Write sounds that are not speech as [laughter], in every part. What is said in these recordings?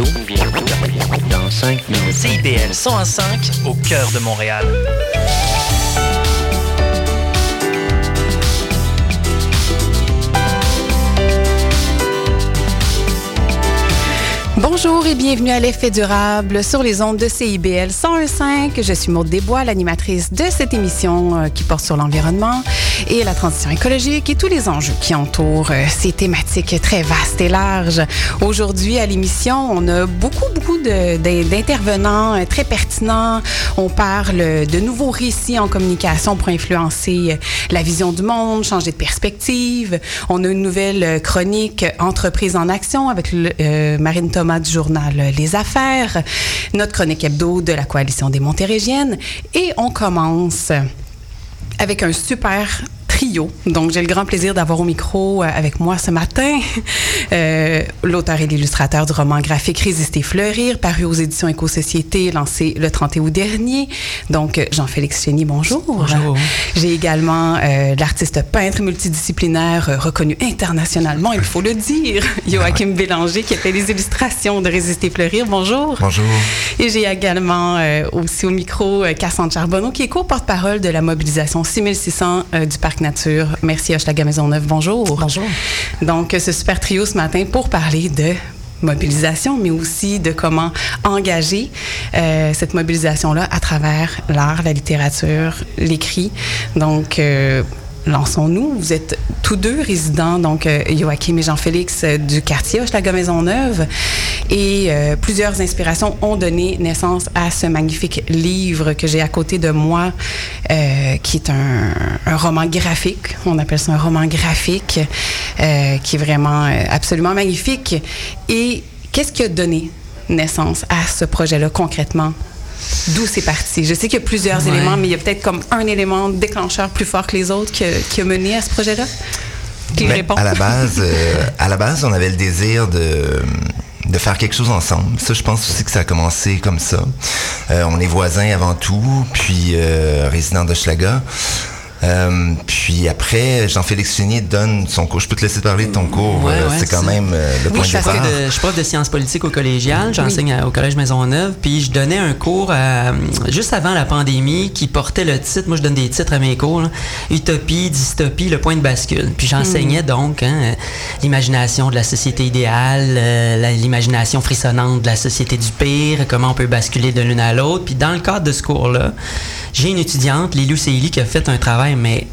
ondes bientôt, bientôt, dans 5 minutes. CIBL 105 au cœur de Montréal. Bonjour et bienvenue à l'effet durable sur les ondes de CIBL 101.5. Je suis Maude Desbois, l'animatrice de cette émission euh, qui porte sur l'environnement et la transition écologique et tous les enjeux qui entourent euh, ces thématiques très vastes et larges. Aujourd'hui à l'émission, on a beaucoup, beaucoup d'intervenants euh, très pertinents. On parle de nouveaux récits en communication pour influencer la vision du monde, changer de perspective. On a une nouvelle chronique Entreprise en action avec Marine Thomas du journal Les Affaires, notre chronique hebdo de la Coalition des Montérégiennes. Et on commence avec un super donc, j'ai le grand plaisir d'avoir au micro euh, avec moi ce matin [laughs] euh, l'auteur et l'illustrateur du roman graphique Résister fleurir, paru aux éditions Éco-Société, lancé le 30 août dernier. Donc, Jean-Félix Chény, bonjour. Bonjour. J'ai également euh, l'artiste peintre multidisciplinaire reconnu internationalement, il faut le dire, [laughs] Joachim Bélanger, qui a fait les illustrations de Résister fleurir. Bonjour. Bonjour. Et j'ai également aussi au micro Cassandre Charbonneau, qui est co-porte-parole de la mobilisation 6600 du Parc national Merci Hochelaga Maisonneuve. Bonjour. Bonjour. Donc, ce super trio ce matin pour parler de mobilisation, mais aussi de comment engager euh, cette mobilisation-là à travers l'art, la littérature, l'écrit. Donc, euh, lançons-nous. Vous êtes tous deux résidents, donc euh, Joachim et Jean-Félix euh, du quartier Hochelaga Maisonneuve. Et euh, plusieurs inspirations ont donné naissance à ce magnifique livre que j'ai à côté de moi, qui est un, roman graphique. On appelle ça un roman graphique, qui est vraiment absolument magnifique. Et qu'est-ce qui a donné naissance à ce projet-là concrètement? D'où c'est parti? Je sais qu'il y a plusieurs éléments, mais il y a peut-être comme un élément déclencheur plus fort que les autres qui a, mené à ce projet-là? Qui ben, répond? À la, base, [laughs] euh, à la base, on avait le désir de de faire quelque chose ensemble. Ça, je pense aussi que ça a commencé comme ça. Euh, on est voisins avant tout, puis euh, résident de Schlaga. Euh, puis après, Jean-Félix Chenier donne son cours. Je peux te laisser parler de ton cours. Ouais, euh, c'est quand même euh, le point de départ. je suis prof de sciences politiques au collégial. J'enseigne au Collège Maisonneuve. Puis je donnais un cours juste avant la pandémie qui portait le titre. Moi, je donne des titres à mes cours. Utopie, dystopie, le point de bascule. Puis j'enseignais hmm. donc hein, l'imagination de la société idéale, l'imagination frissonnante de la société du pire, comment on peut basculer de l'une à l'autre. Puis dans le cadre de ce cours-là, j'ai une étudiante, Lilou Seili, qui a fait un travail, mais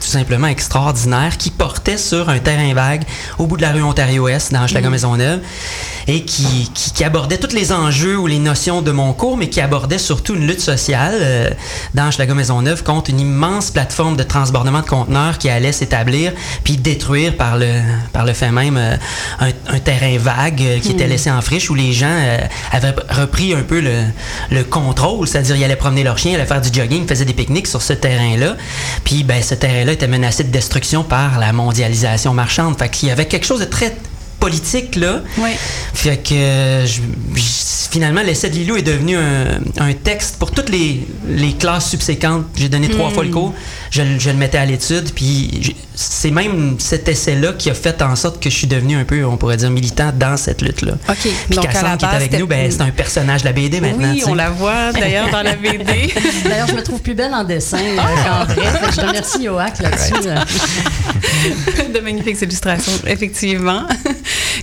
tout simplement extraordinaire, qui portait sur un terrain vague au bout de la rue Ontario-Est, dans Hochelaga mm. Et qui, qui, abordait tous les enjeux ou les notions de mon cours, mais qui abordait surtout une lutte sociale euh, dans Maison Maisonneuve contre une immense plateforme de transbordement de conteneurs qui allait s'établir puis détruire par le, par le fait même euh, un, terrain vague euh, qui était hmm. laissé en friche où les gens avaient repris un peu le, le contrôle, c'est-à-dire ils allaient promener leurs chiens, ils allaient faire du jogging, faisaient des pique-niques sur ce terrain-là. Puis ben, ce terrain-là était menacé de destruction par la mondialisation marchande. Fait qu'il y avait quelque chose de très politique là. Oui. Fait que finalement l'essai de Lilou est devenu un, texte pour toutes les, les classes subséquentes. J'ai donné trois fois le hmm. cours. Je, je le mettais à l'étude, puis c'est même cet essai-là qui a fait en sorte que je suis devenu un peu, on pourrait dire, militant dans cette lutte-là. OK. Puis Donc, à la qui est avec nous, ben, c'est un personnage de la BD maintenant. Oui, on la voit d'ailleurs dans la BD. [laughs] d'ailleurs, je me trouve plus belle en dessin euh, qu'en vrai. Je remercie Yoak là-dessus. [laughs] de magnifiques illustrations, effectivement.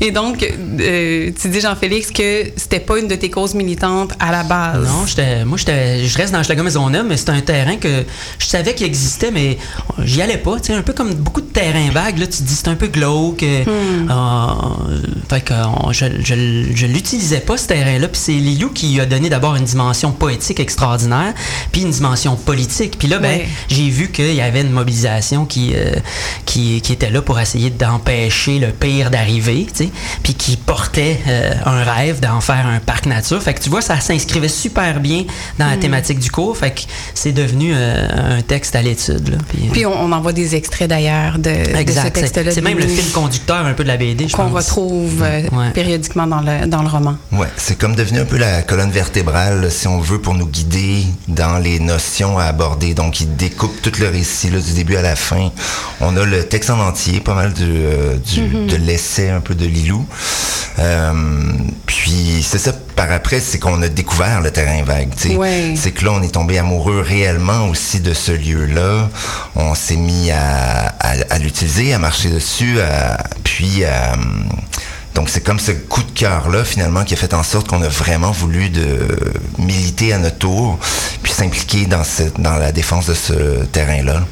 Et donc, euh, tu dis, Jean-Félix, que c'était pas une de tes causes militantes à la base? Non, moi, je reste dans Maison Maisonneuve, mais c'est un terrain que je savais qu'il existait, mais j'y allais pas. Un peu comme beaucoup de terrains vagues. Là, tu te dis, c'est un peu glauque. Hmm. Euh, fait que je, je, l'utilisais pas, ce terrain-là. Puis c'est Lilou qui a donné d'abord une dimension poétique extraordinaire, puis une dimension politique. Puis là, ben, j'ai vu qu'il y avait une mobilisation qui, euh, qui, qui, était là pour essayer d'empêcher le pire d'arriver puis qui portait euh, un rêve d'en faire un parc nature. Fait que tu vois, ça s'inscrivait super bien dans la hmm. thématique du cours. Fait que c'est devenu euh, un texte à l'étude. Puis, euh, on, envoie des extraits d'ailleurs de, ce texte-là. C'est même le fil conducteur un peu de la BD, Qu'on retrouve périodiquement dans le, dans le roman. Ouais, c'est comme devenu un peu la colonne vertébrale, si on veut, pour nous guider dans les notions à aborder. Donc, il découpe tout le récit du début à la fin. On a le texte en entier, pas mal de, du, mm-hmm. de l'essai un peu de Lilou. Euh, puis c'est ça, par après, c'est qu'on a découvert le terrain vague. Ouais. C'est que là, on est tombé amoureux réellement aussi de ce lieu-là. On s'est mis à, à, à l'utiliser, à marcher dessus, à, puis à... Donc c'est comme ce coup de cœur-là, finalement, qui a fait en sorte qu'on a vraiment voulu de militer à notre tour, puis s'impliquer dans la défense de ce terrain-là.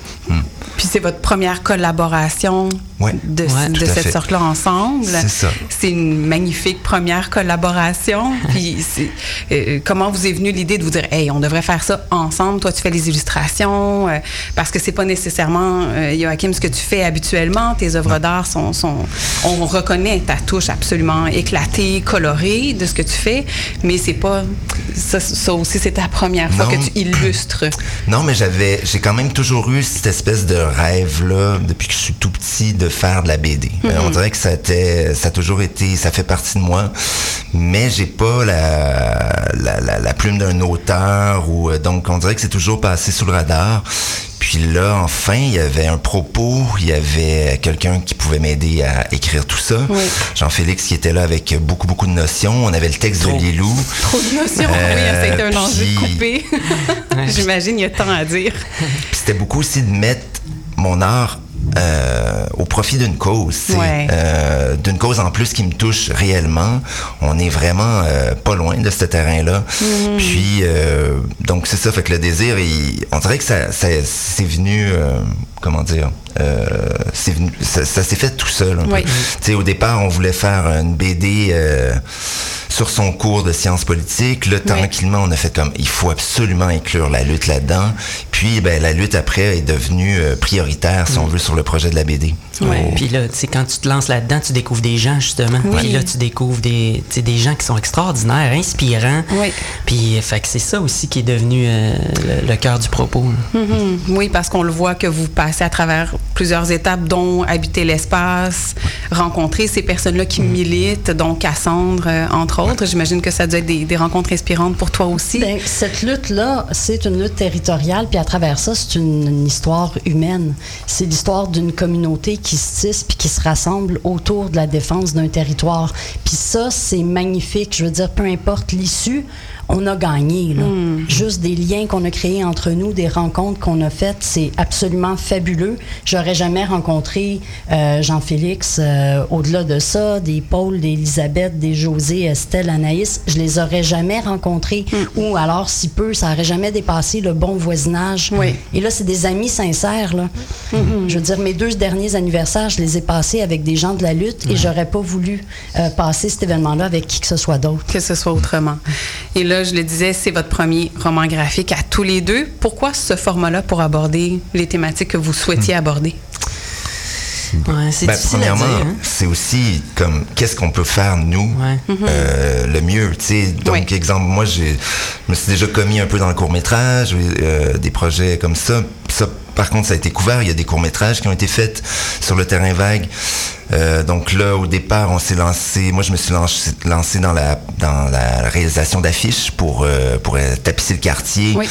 Puis c'est votre première collaboration ouais. de, ouais, de cette sorte-là ensemble. C'est ça. C'est une magnifique première collaboration. [laughs] Puis euh, comment vous est venue l'idée de vous dire, hey, on devrait faire ça ensemble? Toi, tu fais les illustrations euh, parce que c'est pas nécessairement euh, Joachim ce que tu fais habituellement. Tes œuvres d'art sont, sont, on reconnaît ta touche absolument éclatée, colorée de ce que tu fais, mais c'est pas ça, ça aussi c'est ta première fois que tu illustres. [clears throat] Non, mais j'avais, j'ai quand même toujours eu cette espèce de rêve-là, depuis que je suis tout petit, de faire de la BD. Mm -hmm. On dirait que ça, était, ça a toujours été, ça fait partie de moi, mais j'ai pas la, la, la, la plume d'un auteur, ou donc on dirait que c'est toujours passé sous le radar. Puis là, enfin, il y avait un propos, il y avait quelqu'un qui pouvait m'aider à écrire tout ça. Oui. Jean-Félix qui était là avec beaucoup, beaucoup de notions. On avait le texte Trop. de Lilou. Trop de notions, euh, oui, été un enjeu puis... de couper. [laughs] J'imagine, il y a tant à dire. Puis c'était beaucoup aussi de mettre mon art euh, au profit d'une cause, ouais. euh, d'une cause en plus qui me touche réellement. On est vraiment euh, pas loin de ce terrain-là. Mm -hmm. Puis donc c'est ça, fait que le désir, il, on dirait que ça, ça c'est venu, comment dire, venu, ça, ça s'est fait tout seul. Oui. Tu sais, au départ, on voulait faire une BD sur son cours de sciences politiques. Là, tranquillement, on a fait comme, il faut absolument inclure la lutte là-dedans. Puis, ben, la lutte après est devenue euh, prioritaire, si mm. on veut, sur le projet de la BD. Puis là, tu sais, quand tu te lances là-dedans, tu découvres des gens, justement. Oui. Puis là, tu découvres des, des gens qui sont extraordinaires, inspirants. Oui. Puis, fait que c'est ça aussi qui est devenu euh, le, le cœur du propos. Mm -hmm. Oui, parce qu'on le voit que vous passez à travers plusieurs étapes, dont habiter l'espace, rencontrer ces personnes-là qui militent, dont Cassandre, euh, entre autres. J'imagine que ça doit être des, rencontres inspirantes pour toi aussi. Bien, cette lutte-là, c'est une lutte territoriale, puis à travers ça, c'est une, une, histoire humaine. C'est l'histoire d'une communauté qui se tisse puis qui se rassemble autour de la défense d'un territoire. Puis ça, c'est magnifique. Je veux dire, peu importe l'issue, on a gagné. Là. Mm. Juste des liens qu'on a créés entre nous, des rencontres qu'on a faites, c'est absolument fabuleux. J'aurais jamais rencontré euh, Jean-Félix euh, au-delà de ça, des Paul, des Elisabeth, des José, Estelle, Anaïs. Je les aurais jamais rencontrés. Mm. Ou alors, si peu, ça aurait jamais dépassé le bon voisinage. Oui. Et là, c'est des amis sincères. Là. Mm -hmm. Je veux dire, mes deux derniers anniversaires, je les ai passés avec des gens de la lutte et j'aurais pas voulu euh, passer cet événement-là avec qui que ce soit d'autre. Que ce soit autrement. Et là, je le disais, c'est votre premier roman graphique à tous les deux. Pourquoi ce format-là pour aborder les thématiques que vous souhaitiez mmh. aborder? Ouais, c'est ben, premièrement, hein? c'est aussi comme qu'est-ce qu'on peut faire nous ouais. euh, le mieux. sais Donc, exemple, moi, je me suis déjà commis un peu dans le court métrage, euh, des projets comme ça. Ça, par contre, ça a été couvert. Il y a des courts métrages qui ont été faits sur le terrain vague. Euh, donc là, au départ, on s'est lancé. Moi, je me suis lancé, dans la dans la réalisation d'affiches pour euh, pour tapisser le quartier. Oui.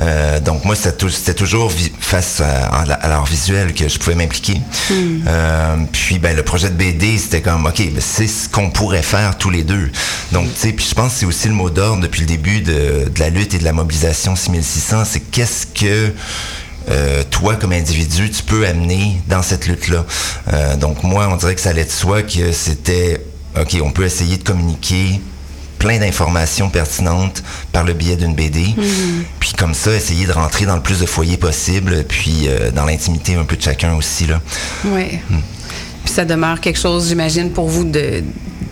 Euh, donc moi, c'était toujours face à, à l'art visuel que je pouvais m'impliquer. Mm. puis ben le projet de BD, c'était comme ok, ben, c'est ce qu'on pourrait faire tous les deux. Donc tu sais, puis je pense que c'est aussi le mot d'ordre depuis le début de, de la lutte et de la mobilisation 6600. C'est qu'est-ce que euh, toi, comme individu, tu peux amener dans cette lutte-là. Euh, donc moi, on dirait que ça allait de soi que c'était, OK, on peut essayer de communiquer plein d'informations pertinentes par le biais d'une BD. -hmm. Puis comme ça, essayer de rentrer dans le plus de foyers possible, puis euh, dans l'intimité un peu de chacun aussi. Là. Oui. Mm. Puis ça demeure quelque chose, j'imagine, pour vous de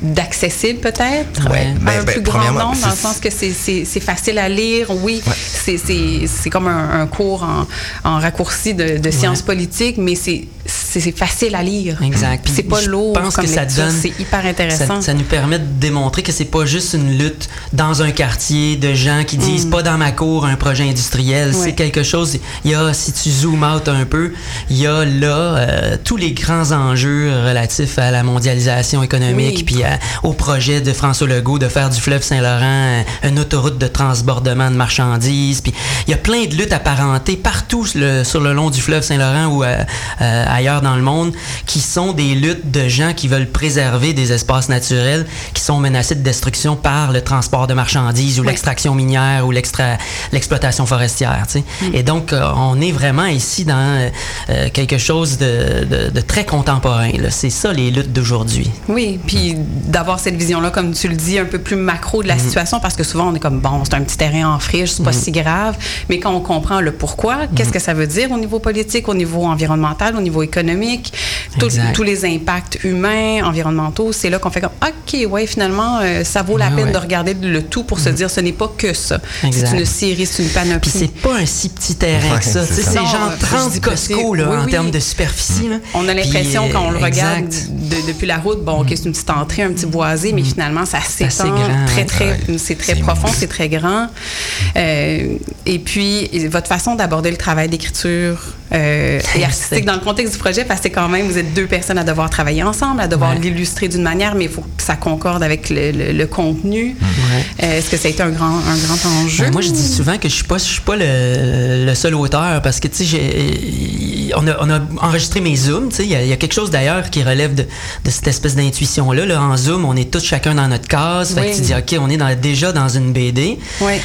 d'accessible peut-être? Ouais, à ben, un ben, plus grand nombre, dans le sens que c'est facile à lire, oui, ouais. c'est comme un, un, cours en, en raccourci de, de sciences ouais. politiques, mais c'est c'est facile à lire. Exact. C'est pas lourd pense comme que ça donne, c'est hyper intéressant. Ça, ça, nous permet de démontrer que c'est pas juste une lutte dans un quartier de gens qui disent mm. pas dans ma cour un projet industriel, ouais. c'est quelque chose, il y a, si tu zoom out un peu, il y a là euh, tous les grands enjeux relatifs à la mondialisation économique oui. puis à, au projet de François Legault de faire du fleuve Saint-Laurent une autoroute de transbordement de marchandises, puis il y a plein de luttes apparentées partout le, sur le long du fleuve Saint-Laurent ou euh, euh, ailleurs ailleurs dans le monde qui sont des luttes de gens qui veulent préserver des espaces naturels qui sont menacés de destruction par le transport de marchandises ou l'extraction minière ou l'exploitation forestière. Tu sais. Mm. Et donc, euh, on est vraiment ici dans euh, quelque chose de, de, très contemporain. C'est ça les luttes d'aujourd'hui. Oui, puis d'avoir cette vision-là, comme tu le dis, un peu plus macro de la mm. situation, parce que souvent on est comme, bon, c'est un petit terrain en friche, c'est pas mm. si grave, mais quand on comprend le pourquoi, qu'est-ce que ça veut dire au niveau politique, au niveau environnemental, au niveau économique, tous les impacts humains, environnementaux, c'est là qu'on fait comme, OK, ouais, finalement, euh, ça vaut la ah peine de regarder le tout pour se mm. dire, ce n'est pas que ça. C'est une série, c'est une panoplie. Puis c'est pas un si petit terrain que ça. C'est genre 30 Costco là, en termes de superficie. Là. On a l'impression quand on le regarde depuis la route, bon, OK, c'est une petite entrée, un petit boisé, mais finalement, ça s'étend très, très, c'est très profond, c'est très grand. Euh, et puis, votre façon d'aborder le travail d'écriture euh, et artistique dans le contexte du projet, parce que quand même, vous êtes deux personnes à devoir travailler ensemble, à devoir l'illustrer d'une manière, mais il faut que ça concorde avec le, contenu. Euh, est-ce que ça a été un grand, un grand enjeu? Ben, moi, je dis souvent que je suis pas, je suis pas le, seul auteur, parce que, tu sais, on a, on a enregistré mes zooms, tu sais, il y, a quelque chose d'ailleurs qui relève de, de cette espèce d'intuition-là. Là. En zoom, on est tous chacun dans notre case. Fait que tu dis, OK, on est dans, déjà dans une BD.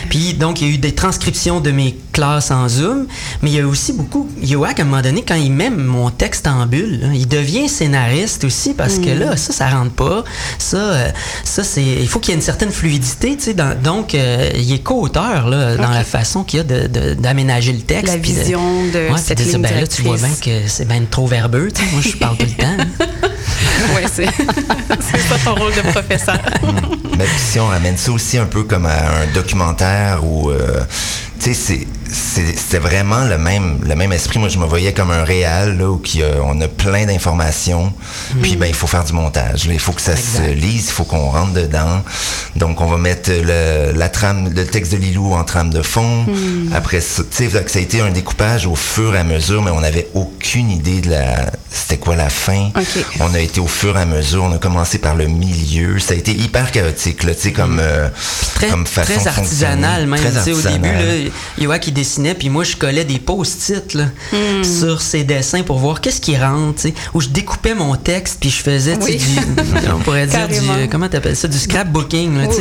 Puis, donc, il y a eu des transcriptions de mes classes en zoom, mais il y a aussi beaucoup, Yoak, à un moment donné, quand il met mon texte en bulle, il devient scénariste aussi parce que mm. là, ça, ça rentre pas. Ça, euh, ça c'est, il faut qu'il y ait une certaine fluidité, tu sais. donc, euh, il est co-auteur là, dans la façon qu'il y a d'aménager le texte. La vision de, ouais, cette ligne ben, là, tu vois bien que c'est bien trop verbeux. Tu sais. Moi, je parle tout le temps. [laughs] oui, c'est, [laughs] c'est pas ton rôle de professeur. [laughs] Mm. Mais si on ramène ça aussi un peu comme un documentaire où, euh, tu sais, c'est c'était vraiment le même, le même esprit. Moi, je me voyais comme un réel, là, où on a plein d'informations. Mm. Puis, ben, il faut faire du montage. Il faut que ça se lise, il faut qu'on rentre dedans. Donc, on va mettre le, la trame, le texte de Lilou en trame de fond. Mm. Après ça, tu sais, ça a été un découpage au fur et à mesure, mais on n'avait aucune idée de la, c'était quoi la fin. On a été au fur et à mesure. On a commencé par le milieu. Ça a été hyper chaotique, là, tu sais, comme, mm. euh, très, comme façon Très artisanal, même. Très artisanal. Au début, là, qui dessinait, puis moi, je collais des post-it hmm. sur ses dessins pour voir qu'est-ce qui rentre, sais, où je découpais mon texte, puis je faisais du, [laughs] on pourrait dire du, comment t'appelles ça, du scrapbooking, là, [laughs]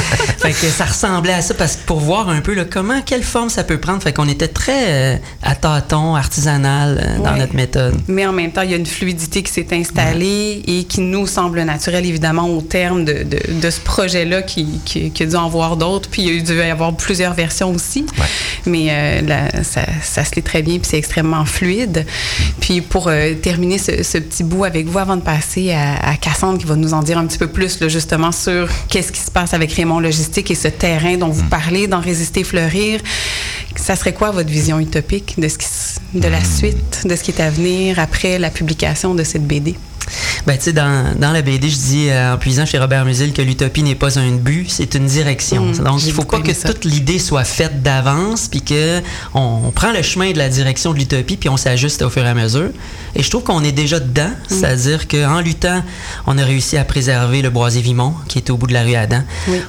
[laughs] fait que ça ressemblait à ça, parce que pour voir un peu là, comment, quelle forme ça peut prendre, fait qu'on était très euh, à tâtons, artisanal euh, dans notre méthode. Mais en même temps, il y a une fluidité qui s'est installée et qui nous semble naturelle, évidemment, au terme de, de, ce projet-là qui, qui, qui, a dû en voir d'autres, puis il y a dû y avoir plusieurs versions aussi. Mais euh, ça, se lit très bien, puis c'est extrêmement fluide. Puis pour euh, terminer ce, petit bout avec vous, avant de passer à, Cassandre, qui va nous en dire un petit peu plus, justement, sur qu'est-ce qui se passe avec Raymond Logistique et ce terrain dont vous mm. parlez, dans Résister, Fleurir, ça serait quoi votre vision utopique de, ce de la mm. suite, de ce qui est à venir après la publication de cette BD? Ben, tu sais, dans, dans, la BD, je dis euh, en puisant chez Robert Musil que l'utopie n'est pas un but, c'est une direction. Mm, Donc, il faut pas que toute l'idée soit faite d'avance, puis que on, prend le chemin de la direction de l'utopie, puis on s'ajuste au fur et à mesure. Et je trouve qu'on est déjà dedans, mm. c'est-à-dire qu'en luttant, on a réussi à préserver le boisé Vimont, qui est au bout de la rue Adam.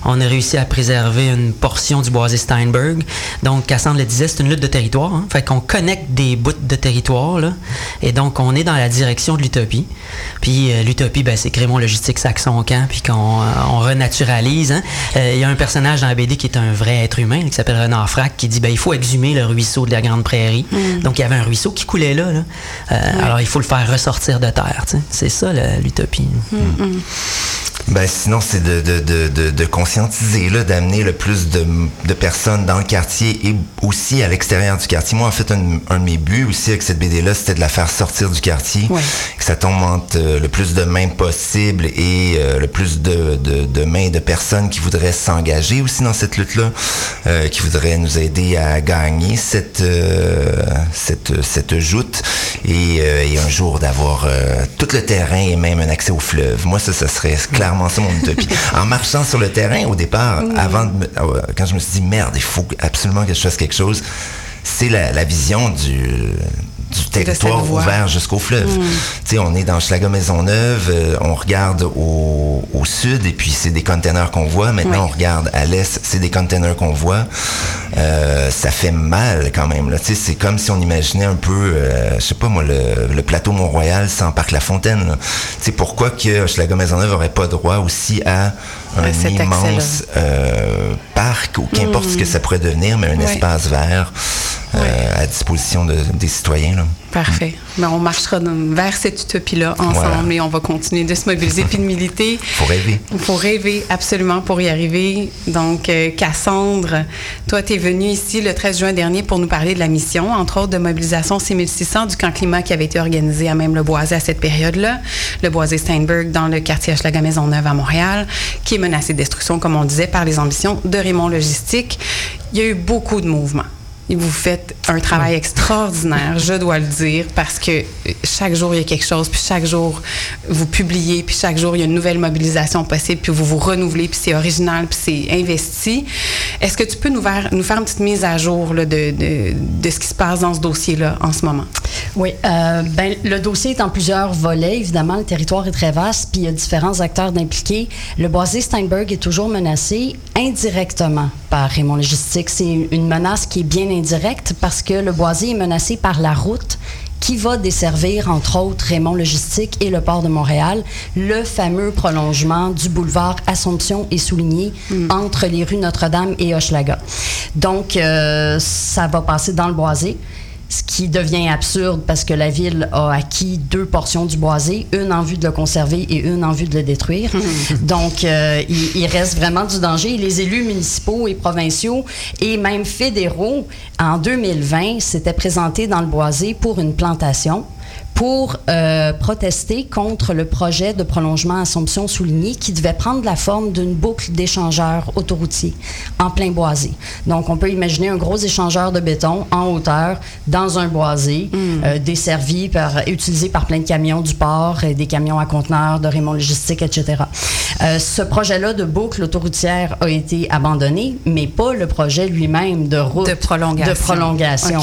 On a réussi à préserver une portion du boisé Steinberg. Donc, Cassandre le disait, c'est une lutte de territoire. Hein. Fait qu'on connecte des bouts de territoire, là. Et donc, on est dans la direction de l'utopie. Puis euh, l'utopie, ben, c'est Crémont Logistique Saxon Camp, puis qu'on euh, on renaturalise. Hein. Euh, il y a un personnage dans la BD qui est un vrai être humain, qui s'appelle Renard Frac, qui dit ben, il faut exhumer le ruisseau de la Grande Prairie. Mm. Donc il y avait un ruisseau qui coulait là. Alors il faut le faire ressortir de terre. C'est ça l'utopie. Mm, mm. Ben, sinon, c'est de, de, de, de, conscientiser, d'amener le plus de, de, personnes dans le quartier et aussi à l'extérieur du quartier. Moi, en fait, un, un, de mes buts aussi avec cette BD-là, c'était de la faire sortir du quartier, que ça tombe entre euh, le plus de mains possible et euh, le plus de, de, mains de personnes qui voudraient s'engager aussi dans cette lutte-là, euh, qui voudraient nous aider à gagner cette, cette, cette joute et, et un jour d'avoir tout le terrain et même un accès au fleuve. Moi, ça, ça serait clairement ça mon utopie. [laughs] en marchant sur le terrain au départ, avant de ah quand je me suis dit merde, il faut absolument que je fasse quelque chose, c'est la, vision du du territoire ouvert jusqu'au fleuve. Mm. Tu sais, on est dans Schlager Maisonneuve, euh, on regarde au, au, sud et puis c'est des containers qu'on voit. Maintenant, on regarde à l'est, c'est des containers qu'on voit. Euh, ça fait mal quand même. Tu sais, c'est comme si on imaginait un peu, euh, je sais pas moi, le, le plateau Mont-Royal sans Parc La Fontaine. Tu sais, pourquoi que Schlager Maisonneuve aurait pas droit aussi à un immense euh, parc ou qu'importe ce que mm. ça pourrait devenir, mais un espace vert euh, à disposition des citoyens. Parfait. Ben, on marchera vers cette utopie-là ensemble et on va continuer de se mobiliser puis de militer. Il faut rêver. Il faut rêver absolument pour y arriver. Donc, euh, Cassandre, toi, tu es venue ici le 13 juin dernier pour nous parler de la mission, entre autres de mobilisation 6600 du camp climat qui avait été organisé à même le Boisé à cette période-là, le Boisé Steinberg dans le quartier Hochelaga Maisonneuve à Montréal, qui est menacé de destruction, comme on disait, par les ambitions de Raymond Logistique. Il y a eu beaucoup de mouvements vous faites un travail extraordinaire, je dois le dire, parce que chaque jour, il y a quelque chose, puis chaque jour, vous publiez, puis chaque jour, il y a une nouvelle mobilisation possible, puis vous vous renouvelez, puis c'est original, puis c'est investi. Est-ce que tu peux nous faire, nous faire une petite mise à jour de, de, ce qui se passe dans ce dossier-là en ce moment? Oui, euh, ben, le dossier est en plusieurs volets. Évidemment, le territoire est très vaste, puis il y a différents acteurs impliqués. Le boisé Steinberg est toujours menacé indirectement par Raymond Logistique. C'est une menace qui est bien indirecte parce que le boisé est menacé par la route qui va desservir, entre autres, Raymond Logistique et le port de Montréal, le fameux prolongement du boulevard Assomption et Souligné mm. entre les rues Notre-Dame et Hochelaga. Donc, euh, ça va passer dans le boisé ce qui devient absurde parce que la ville a acquis deux portions du boisé, une en vue de le conserver et une en vue de le détruire. [laughs] Donc, euh, il, reste vraiment du danger. Les élus municipaux et provinciaux et même fédéraux, en 2020, s'étaient présentés dans le boisé pour une plantation pour euh, protester contre le projet de prolongement Assomption souligné qui devait prendre la forme d'une boucle d'échangeurs autoroutiers en plein boisé. Donc, on peut imaginer un gros échangeur de béton en hauteur dans un boisé, mm. euh, desservi par, utilisé par plein de camions du port, et des camions à conteneurs de Raymond Logistique, etc. Euh, ce projet-là de boucle autoroutière a été abandonné, mais pas le projet lui-même de route de prolongation. De prolongation.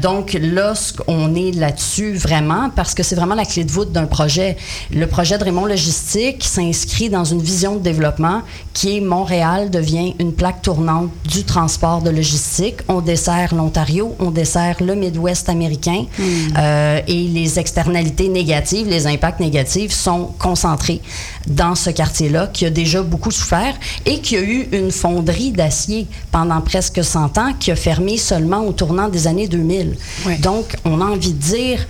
donc, lorsqu'on est là-dessus, vraiment, parce que c'est vraiment la clé de voûte d'un projet. Le projet de Raymond Logistique s'inscrit dans une vision de développement qui est Montréal devient une plaque tournante du transport de logistique. On dessert l'Ontario, on dessert le Midwest américain hmm. euh, et les externalités négatives, les impacts négatifs sont concentrés dans ce quartier-là qui a déjà beaucoup souffert et qui a eu une fonderie d'acier pendant presque 100 ans qui a fermé seulement au tournant des années 2000. Donc, on a envie de dire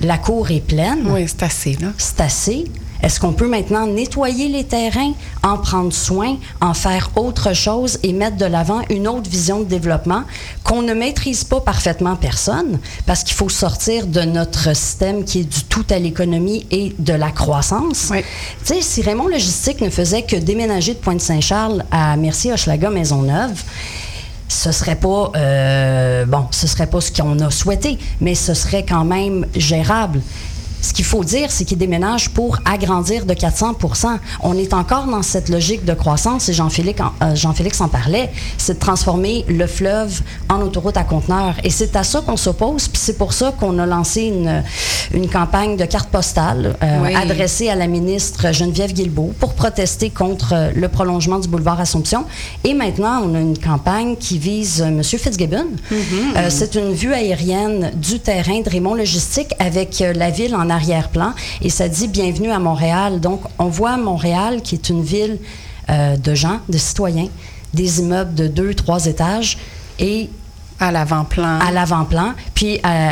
la cour est pleine. Oui, c'est assez, là. C'est assez. Est-ce qu'on peut maintenant nettoyer les terrains, en prendre soin, en faire autre chose et mettre de l'avant une autre vision de développement qu'on ne maîtrise pas parfaitement personne? Parce qu'il faut sortir de notre système qui est du tout à l'économie et de la croissance. Oui. Tu sais, si Raymond Logistique ne faisait que déménager de Pointe-Saint-Charles à Mercier-Hochelaga Maisonneuve, ce serait pas euh, bon, ce serait pas ce qu'on a souhaité, mais ce serait quand même gérable. Ce qu'il faut dire, c'est qu'il déménage pour agrandir de 400% On est encore dans cette logique de croissance, et Jean-Félix en, euh, Jean en parlait, c'est de transformer le fleuve en autoroute à conteneurs. Et c'est à ça qu'on s'oppose, puis c'est pour ça qu'on a lancé une, une campagne de carte postale euh, adressée à la ministre Geneviève Guilbeault pour protester contre euh, le prolongement du boulevard Assomption. Et maintenant, on a une campagne qui vise M. Fitzgibbon. Mm-hmm. c'est une vue aérienne du terrain de Raymond Logistique avec la ville en arrière-plan et ça dit bienvenue à Montréal. Donc, on voit Montréal qui est une ville euh, de gens, de citoyens, des immeubles de deux, trois étages et à l'avant-plan. À l'avant-plan. Puis, euh,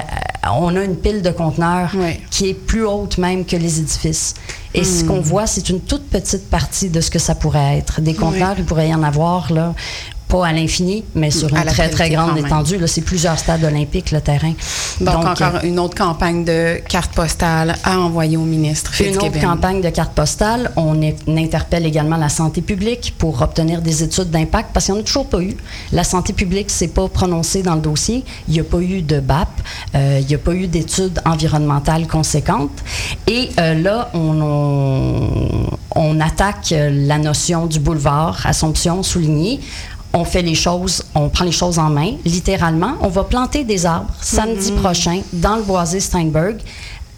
on a une pile de conteneurs qui est plus haute même que les édifices. Et ce hmm. qu'on voit, c'est une toute petite partie de ce que ça pourrait être. Des conteneurs, il pourrait y en avoir là, pas à l'infini, mais sur une très, très grande étendue. C'est plusieurs stades olympiques, le terrain. Donc, encore euh, une autre campagne de cartes postales à envoyer au ministre Une autre campagne de cartes postales. On, interpelle également la santé publique pour obtenir des études d'impact, parce qu'il n'y en a toujours pas eu. La santé publique s'est pas prononcée dans le dossier. Il n'y a pas eu de BAP. Euh, il n'y a pas eu d'études environnementales conséquentes. Et euh, là, on, on, on attaque la notion du boulevard Assomption souligné on fait les choses, on prend les choses en main, littéralement. On va planter des arbres samedi Mhm. prochain dans le boisé Steinberg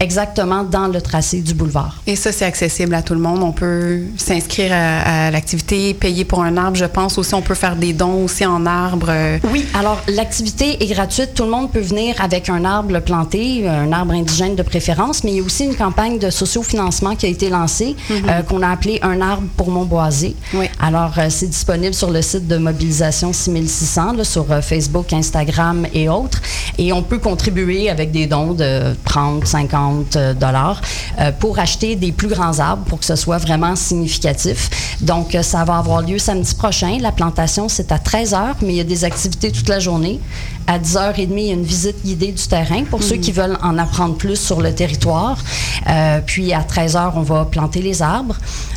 exactement dans le tracé du boulevard. Et ça, c'est accessible à tout le monde. On peut s'inscrire à, à l'activité, payer pour un arbre, je pense. Aussi, on peut faire des dons aussi en arbre. euh, Oui, alors l'activité est gratuite. Tout le monde peut venir avec un arbre planté, un arbre indigène de préférence, mais il y a aussi une campagne de sociofinancement qui a été lancée, euh, qu'on a appelée Un arbre pour Montboisé. Oui. Alors, euh, c'est disponible sur le site de Mobilisation 6600, là, sur euh, Facebook, Instagram et autres. Et on peut contribuer avec des dons de 30, 50 euh, dollars euh, pour acheter des plus grands arbres pour que ce soit vraiment significatif. Donc, euh, ça va avoir lieu samedi prochain. La plantation, c'est à 13 h, mais il y a des activités toute la journée. À 10h30, il y a une visite guidée du terrain pour ceux qui veulent en apprendre plus sur le territoire. Euh, puis, à 13 h, on va planter les arbres.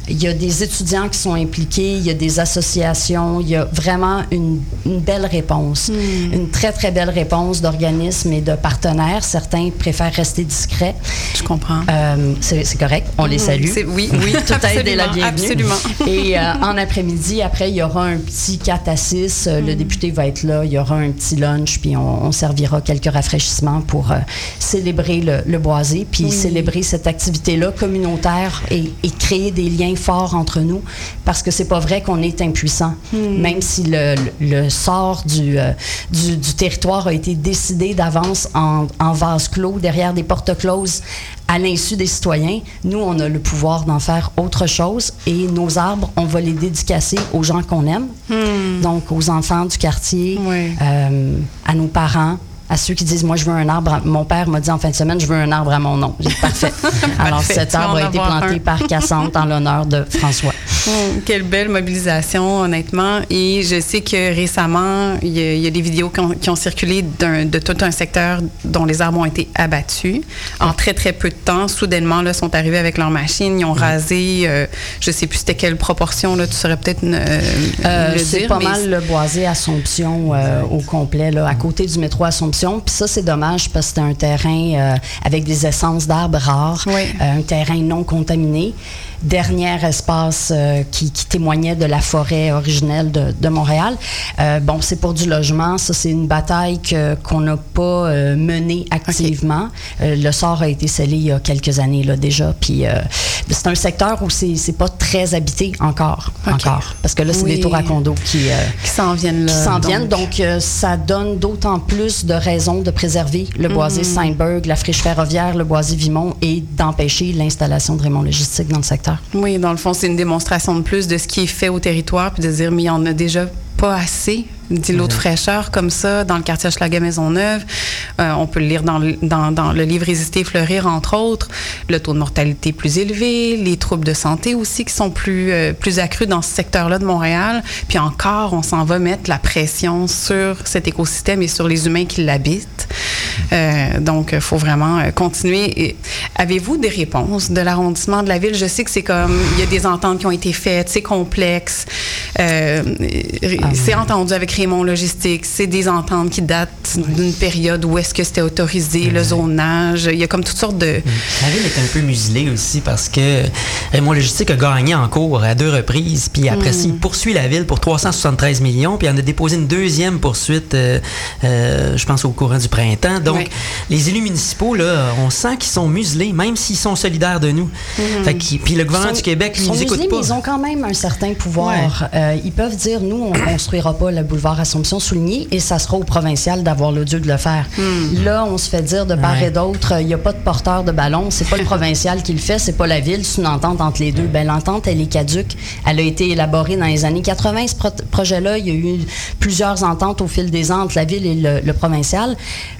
Il y a des étudiants qui sont impliqués, il y a des associations, il y a vraiment une, une belle réponse, une très, très belle réponse d'organismes et de partenaires. Certains préfèrent rester discrets. je comprends. Euh, c'est correct, on les salue. C'est- Oui, oui, [laughs] Tout aide est la bienvenue. Absolument. Et euh, en après-midi, après, il y aura un petit 4 à 6. Euh, Le député va être là. Il y aura un petit lunch, puis on, on servira quelques rafraîchissements pour euh, célébrer le, le boisé, puis célébrer cette activité-là communautaire et, et créer des liens forts entre nous, parce que c'est pas vrai qu'on est impuissant. Même si le, le- le sort du, euh, du, du territoire a été décidé d'avance en, en vase clos, derrière des portes closes, à l'insu des citoyens, nous, on a le pouvoir d'en faire autre chose et nos arbres, on va les dédicacer aux gens qu'on aime, donc aux enfants du quartier, Oui. euh, à nos parents. À ceux qui disent, moi, je veux un arbre. à- Mon père m'a dit en fin de semaine, je veux un arbre à mon nom. J'ai dit, parfait. [laughs] Alors, Parfait, cet arbre a été planté un. par Cassandre en l'honneur de François. [laughs] Oh, quelle belle mobilisation, honnêtement. Et je sais que récemment, il y a, il y a des vidéos qui ont, qui ont circulé de tout un secteur dont les arbres ont été abattus. En très, très peu de temps, soudainement, là, sont arrivés avec leurs machines. Ils ont rasé, euh, je sais plus c'était quelle proportion, là, tu saurais peut-être euh, Euh, c'est pas mal le boisé Assomption euh, au complet, là, à côté du métro Assomption. Puis ça, c'est dommage parce que c'était un terrain euh, avec des essences d'arbres rares, Oui. euh, un terrain non contaminé. Dernier espace euh, qui, qui témoignait de la forêt originelle de, de Montréal. Euh, bon, c'est pour du logement. Ça, c'est une bataille que- qu'on n'a pas euh, menée activement. Le sort a été scellé il y a quelques années là, déjà. Puis c'est un secteur où c'est c'est pas très habité encore. Encore parce que là, c'est Oui. des tours à condos qui, qui s'en viennent là. qui s'en viennent. Donc, ça donne d'autant plus de raisons de préserver le boisé Steinberg, la friche ferroviaire, le boisé Vimont et d'empêcher l'installation de Raymond Logistique dans le secteur. Oui, dans le fond, c'est une démonstration de plus de ce qui est fait au territoire, puis de dire, mais il y en a déjà pas assez d'îlots de fraîcheur comme ça dans le quartier Hochelaga Maisonneuve. Euh, on peut le lire dans le, dans, dans le livre Résister et fleurir, entre autres. Le taux de mortalité plus élevé, les troubles de santé aussi qui sont plus, euh, plus accrus dans ce secteur-là de Montréal. Puis encore, on s'en va mettre la pression sur cet écosystème et sur les humains qui l'habitent. Euh, donc, il faut vraiment continuer. Avez-vous des réponses de l'arrondissement de la ville? Je sais que c'est comme, il y a des ententes qui ont été faites, c'est complexe. Euh, c'est entendu avec Raymond Logistique. C'est des ententes qui datent d'une période où est-ce que c'était autorisé, le zonage. Il y a comme toutes sortes de... La ville est un peu muselée aussi parce que Raymond Logistique a gagné en cours à deux reprises, puis après ça, il poursuit la ville pour 373 millions, puis il en a déposé une deuxième poursuite, euh, euh, je pense, au courant du printemps. Donc, les élus municipaux, là, on sent qu'ils sont muselés, même s'ils sont solidaires de nous. Fait que- puis le gouvernement Sont- du Québec, sont nous écoute pas. mais ils ont quand même un certain pouvoir. Euh, ils peuvent dire, nous, on ne construira pas le boulevard Assomption souligné et ça sera au provincial d'avoir le Dieu de le faire. Là, on se fait dire de part Ouais. et d'autre, il n'y a pas de porteur de ballon, c'est pas le [laughs] provincial qui le fait, c'est pas la ville, c'est une entente entre les deux. Ben, l'entente, elle est caduque. Elle a été élaborée dans les années 80, ce pro- projet-là. Il y a eu plusieurs ententes au fil des ans entre la ville et le, le provincial.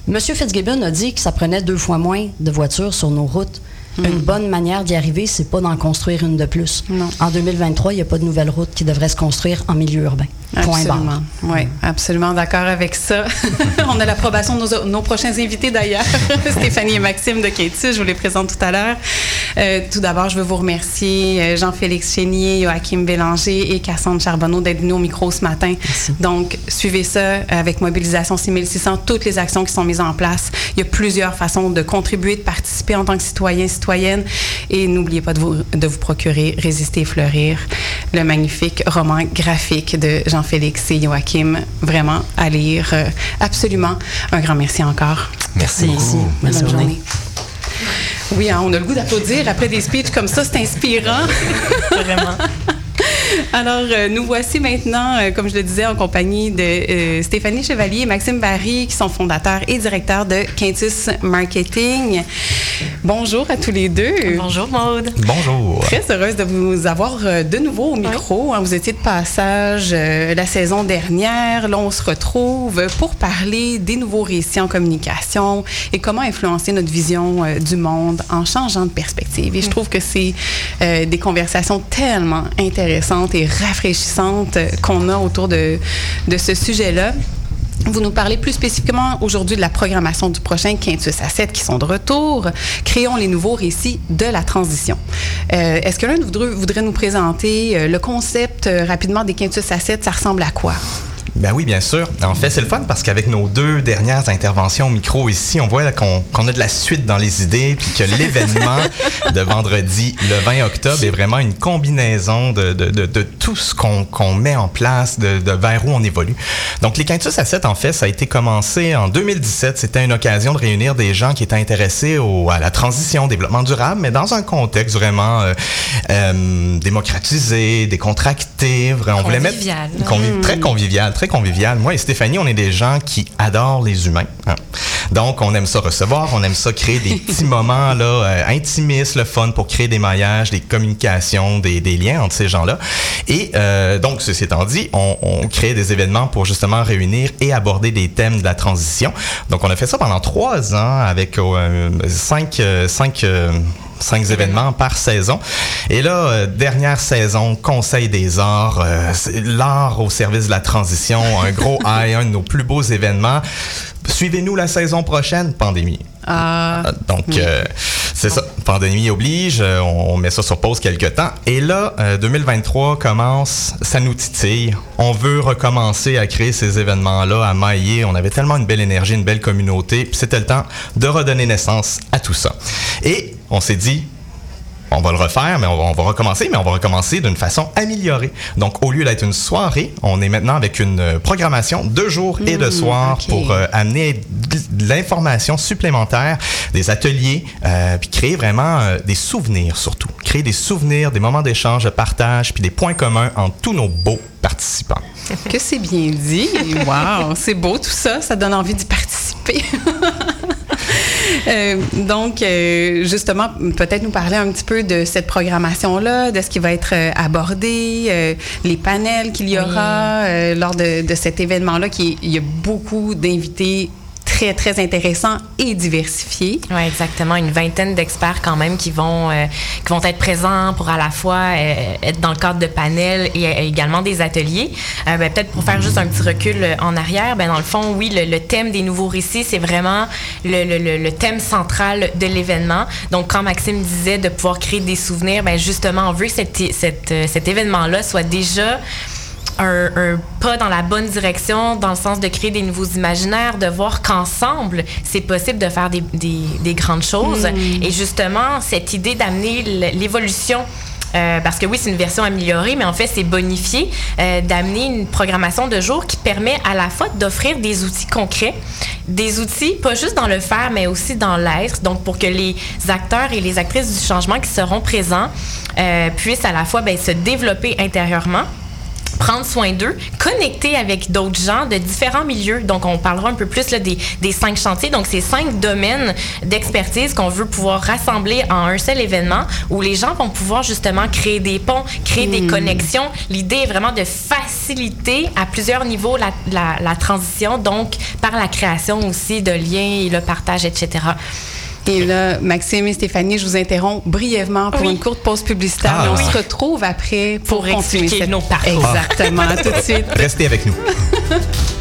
Monsieur Fitzgibbon a dit que ça prenait deux fois moins de voitures sur nos routes. Une bonne manière d'y arriver, c'est pas d'en construire une de plus. Non. En 2023, il n'y a pas de nouvelle route qui devrait se construire en milieu urbain. Absolument. Oui, absolument d'accord avec ça. [laughs] On a l'approbation de nos, nos prochains invités d'ailleurs, [laughs] Stéphanie et Maxime de Katie, je vous les présente tout à l'heure. Euh, tout d'abord, je veux vous remercier, euh, Jean-Félix Chénier, Joachim Bélanger et Cassandre Charbonneau d'être venus au micro ce matin. Donc, suivez ça avec Mobilisation 6600, toutes les actions qui sont mises en place. Il y a plusieurs façons de contribuer, de participer en tant que citoyen, citoyenne. Et n'oubliez pas de vous, de vous procurer Résister et fleurir, le magnifique roman graphique de Jean-Félix et Joachim. Vraiment à lire. Euh, absolument. Un grand merci encore. Merci beaucoup. Bonne, journée. Oui, hein, on a le goût d'applaudir après des speeches comme ça, c'est inspirant. Vraiment. [laughs] [laughs] Alors, euh, nous voici maintenant, euh, comme je le disais, en compagnie de euh, Stéphanie Chevalier et Maxime Barry, qui sont fondateurs et directeurs de Quintus Marketing. Bonjour à tous les deux. Bonjour, Maude. Bonjour. Très heureuse de vous avoir de nouveau au micro. Hein, vous étiez de passage la saison dernière. Là, on se retrouve pour parler des nouveaux récits en communication et comment influencer notre vision du monde en changeant de perspective. Et je trouve que c'est des conversations tellement intéressantes et rafraîchissante qu'on a autour de, de ce sujet-là. Vous nous parlez plus spécifiquement aujourd'hui de la programmation du prochain Quintus à 7 qui sont de retour. Créons les nouveaux récits de la transition. Euh, Est-ce que l'un voudrait, voudrait nous présenter euh, le concept euh, rapidement des Quintus à 7? Ça ressemble à quoi? Ben oui, bien sûr. En fait, c'est le fun parce qu'avec nos deux dernières interventions au micro ici, on voit qu'on qu a de la suite dans les idées, puis que [laughs] l'événement de vendredi, le 20 octobre, est vraiment une combinaison de, de, de, de tout ce qu'on qu met en place, de, vers où on évolue. Donc, les Quintus à 7, en fait, ça a été commencé en 2017. C'était une occasion de réunir des gens qui étaient intéressés au, à la transition, au développement durable, mais dans un contexte vraiment euh, euh, démocratisé, décontracté. On voulait mettre convi très convivial, très convivial. Moi et Stéphanie, on est des gens qui adorent les humains. Hein. Donc, on aime ça recevoir, on aime ça créer des [laughs] petits moments là, euh, intimistes, le fun pour créer des maillages, des communications, des, des liens entre ces gens-là. Et euh, donc, ceci étant dit, on, on, crée des événements pour justement réunir et aborder des thèmes de la transition. Donc, on a fait ça pendant trois ans avec euh, cinq, cinq cinq événements par saison. Et là, euh, dernière saison, Conseil des arts, euh, l'art au service de la transition, un gros [laughs] high, un de nos plus beaux événements. Suivez-nous la saison prochaine, pandémie. Ah, Donc, euh, c'est ça. Pandémie oblige. Euh, on met ça sur pause quelque temps. Et là, euh, 2023 commence. Ça nous titille. On veut recommencer à créer ces événements-là, à mailler. On avait tellement une belle énergie, une belle communauté. Puis c'était le temps de redonner naissance à tout ça. Et on s'est dit, on va le refaire, mais on va, on va recommencer, mais on va recommencer d'une façon améliorée. Donc, au lieu d'être une soirée, on est maintenant avec une programmation de jour et de soir okay. pour euh, amener de l'information supplémentaire, des ateliers, euh, puis créer vraiment euh, des souvenirs surtout. Créer des souvenirs, des moments d'échange, de partage, puis des points communs entre tous nos beaux participants. Que c'est bien dit. Wow, c'est beau tout ça. Ça donne envie d'y participer. [laughs] Euh, donc, euh, justement, peut-être nous parler un petit peu de cette programmation-là, de ce qui va être euh, abordé, les panels qu'il y aura oui. lors de, de, cet événement-là. Qui, il y a beaucoup d'invités très, très intéressant et diversifié. Oui, exactement. Une vingtaine d'experts quand même qui vont, euh, qui vont être présents pour à la fois euh, être dans le cadre de panels et euh, également des ateliers. Ben, Peut-être pour faire juste un petit recul en arrière, ben, dans le fond, oui, le, thème des nouveaux récits, c'est vraiment le, le, le, thème central de l'événement. Donc, quand Maxime disait de pouvoir créer des souvenirs, ben, justement, on veut que cette, cette, cet événement-là soit déjà un, un, pas dans la bonne direction, dans le sens de créer des nouveaux imaginaires, de voir qu'ensemble, c'est possible de faire des, des, des grandes choses. Mmh. Et justement, cette idée d'amener l'évolution euh, parce que oui, c'est une version améliorée, mais en fait, c'est bonifié, euh, d'amener une programmation de jour qui permet à la fois d'offrir des outils concrets, des outils pas juste dans le faire, mais aussi dans l'être, donc pour que les acteurs et les actrices du changement qui seront présents euh, puissent à la fois ben, se développer intérieurement, prendre soin d'eux, connecter avec d'autres gens de différents milieux. Donc, on parlera un peu plus là, des, des cinq chantiers. Donc, ces cinq domaines d'expertise qu'on veut pouvoir rassembler en un seul événement où les gens vont pouvoir justement créer des ponts, créer mmh. des connexions. L'idée est vraiment de faciliter à plusieurs niveaux la, la, la transition, donc par la création aussi de liens et le partage, etc. Et là, Maxime et Stéphanie, je vous interromps brièvement pour oui. une courte pause publicitaire. Ah, mais on oui. se retrouve après pour, pour continuer cette... nos parcours. Exactement. à tout de suite. Restez avec nous. [laughs]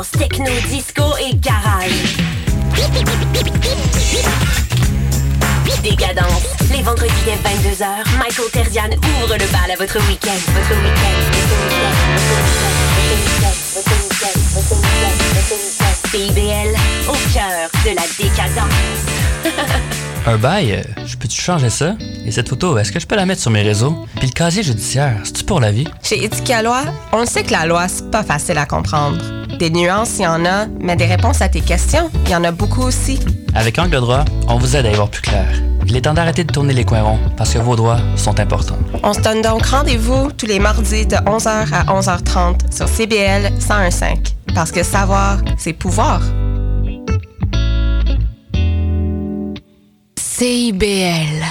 house, techno, disco et garage. Décadence. Les vendredis dès 22h, Michael Terzian ouvre le bal à votre week-end. Votre week-end. Votre week-end. Votre week-end. Votre week-end. CIBL, au cœur de la décadence. [laughs] Un bail, je peux-tu changer ça? Et cette photo, est-ce que je peux la mettre sur mes réseaux? Puis le casier judiciaire, c'est-tu pour la vie? Chez Éthique à loi, on le sait que la loi, c'est pas facile à comprendre. Des nuances, il y en a, mais des réponses à tes questions, il y en a beaucoup aussi. Avec Angle droit, on vous aide à y voir plus clair. Il est temps d'arrêter de tourner les coins ronds parce que vos droits sont importants. On se donne donc rendez-vous tous les mardis de 11h à 11h30 sur CBL 1015. Parce que savoir, c'est pouvoir. CIBL.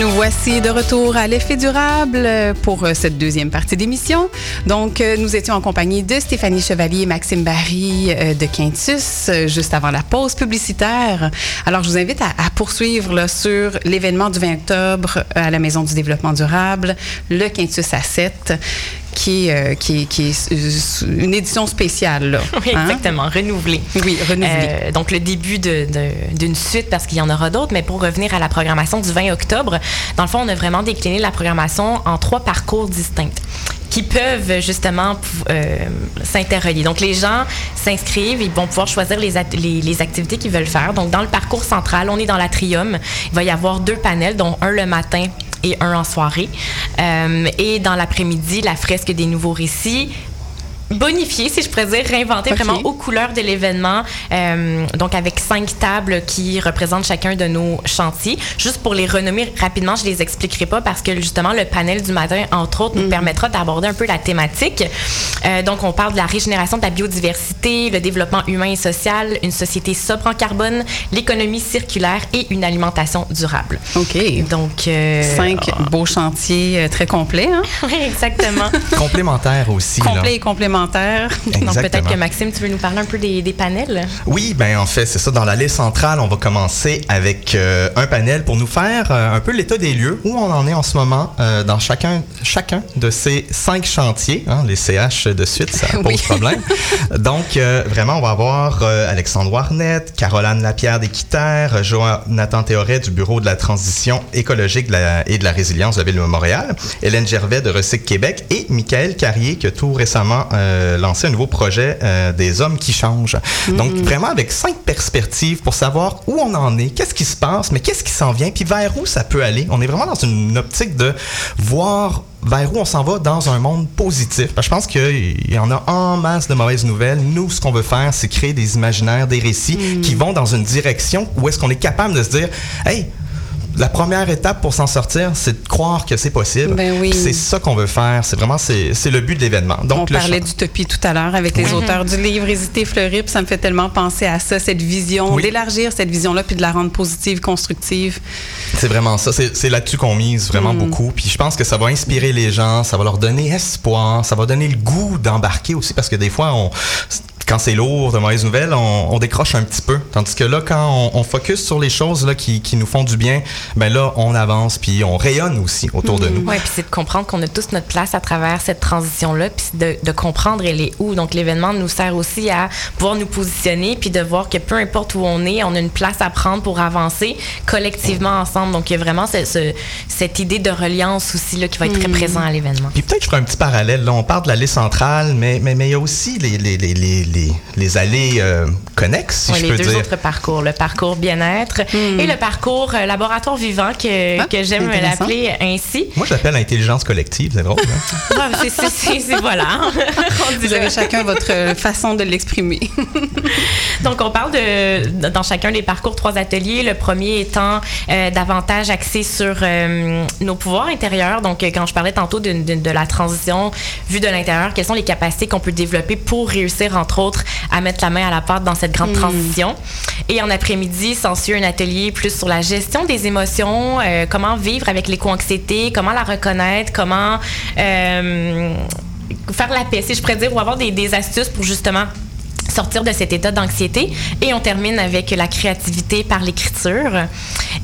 Nous voici de retour à l'effet durable pour euh, cette deuxième partie d'émission. Donc, euh, nous étions en compagnie de Stéphanie Chevalier et Maxime Barry euh, de Quintus, juste avant la pause publicitaire. Alors, je vous invite à, poursuivre sur l'événement du 20 octobre à la Maison du développement durable, le Quintus à 7 qui, euh, qui, qui est une édition spéciale. Là, [laughs] oui, hein? exactement, renouvelée. Oui, renouvelée. Euh, donc, le début d'une de, de, suite, parce qu'il y en aura d'autres, mais pour revenir à la programmation du 20 octobre, dans le fond, on a vraiment décliné la programmation en trois parcours distincts qui peuvent justement euh, s'interrelier. Donc, les gens s'inscrivent, ils vont pouvoir choisir les, les, les activités qu'ils veulent faire. Donc, dans le parcours central, on est dans l'atrium. Il va y avoir deux panels, dont un le matin et un en soirée. Euh, et dans l'après-midi, la fresque des nouveaux récits bonifié, si je pourrais dire, réinventé okay. vraiment aux couleurs de l'événement. Euh, donc, avec cinq tables qui représentent chacun de nos chantiers. Juste pour les renommer rapidement, je les expliquerai pas parce que justement, le panel du matin, entre autres, nous mm. permettra d'aborder un peu la thématique. Euh, donc, on parle de la régénération de la biodiversité, le développement humain et social, une société sobre en carbone, l'économie circulaire et une alimentation durable. OK. Donc, euh, cinq oh. beaux chantiers très complets. Hein? [laughs] oui, exactement. [laughs] Complémentaires aussi. Complet et Exactement. [laughs] Donc peut-être que Maxime, tu veux nous parler un peu des, des panels? Oui, ben en fait, c'est ça. Dans l'allée centrale, on va commencer avec euh, un panel pour nous faire euh, un peu l'état des lieux, où on en est en ce moment euh, dans chacun, chacun de ces cinq chantiers. Hein, les CH de suite, ça [laughs] pose oui. problème. [laughs] Donc, vraiment, on va avoir Alexandre Warnet, Caroline Lapierre d'Équiterre, Jonathan Théoret du Bureau de la transition écologique de la, et de la résilience de la Ville de Montréal, Hélène Gervais de Recyc Québec et Michael Carrier, qui a tout récemment euh, lancé un nouveau projet euh, des hommes qui changent. Mm. Donc vraiment avec cinq perspectives pour savoir où on en est, qu'est-ce qui se passe, mais qu'est-ce qui s'en vient, puis vers où ça peut aller. On est vraiment dans une optique de voir vers où on s'en va dans un monde positif. Parce que je pense qu'il y en a en masse de mauvaises nouvelles. Nous, ce qu'on veut faire, c'est créer des imaginaires, des récits mmh. qui vont dans une direction où est-ce qu'on est capable de se dire, hey, la première étape pour s'en sortir, c'est de croire que c'est possible. Ben oui. C'est ça qu'on veut faire. C'est vraiment c'est le but de l'événement. Donc on parlait d'utopie tout à l'heure avec les oui. auteurs du livre Hésiter, fleurir, puis ça me fait tellement penser à ça, cette vision, oui. d'élargir cette vision-là, puis de la rendre positive, constructive. C'est vraiment ça. C'est là-dessus qu'on mise vraiment mm. beaucoup. Puis je pense que ça va inspirer les gens, ça va leur donner espoir, ça va donner le goût d'embarquer aussi, parce que des fois on quand c'est lourd, de mauvaises nouvelles, on, on, décroche un petit peu. Tandis que là, quand on, on focus sur les choses là, qui, qui, nous font du bien, ben là, on avance puis on rayonne aussi autour mmh. de nous. Oui, puis c'est de comprendre qu'on a tous notre place à travers cette transition-là, puis de, de, comprendre elle est où. Donc l'événement nous sert aussi à pouvoir nous positionner puis de voir que peu importe où on est, on a une place à prendre pour avancer collectivement ensemble. Donc il y a vraiment ce, ce, cette idée de reliance aussi là, qui va être mmh. très présent à l'événement. Puis peut-être je ferai un petit parallèle. Là, on parle de l'allée centrale, mais, mais, mais il y a aussi les, les, les, les les, les allées euh, connexes, si oui, je les peux deux dire. autres parcours, le parcours bien-être mm. et le parcours euh, laboratoire vivant que, ah, que j'aime l'appeler ainsi. Moi, je l'appelle intelligence collective, c'est drôle. Hein? [laughs] ah, c'est voilà. [laughs] Vous avez chacun votre façon de l'exprimer. [laughs] Donc, on parle de, dans chacun des parcours, trois ateliers. Le premier étant euh, davantage axé sur euh, nos pouvoirs intérieurs. Donc, quand je parlais tantôt de, de, de la transition vue de l'intérieur, quelles sont les capacités qu'on peut développer pour réussir, entre autres, à mettre la main à la pâte dans cette grande mmh. transition. Et en après-midi, s'ensuit un atelier plus sur la gestion des émotions, euh, comment vivre avec l'éco-anxiété, comment la reconnaître, comment euh, faire la paix, si je pourrais dire, ou avoir des, des astuces pour justement sortir de cet état d'anxiété. Et on termine avec la créativité par l'écriture.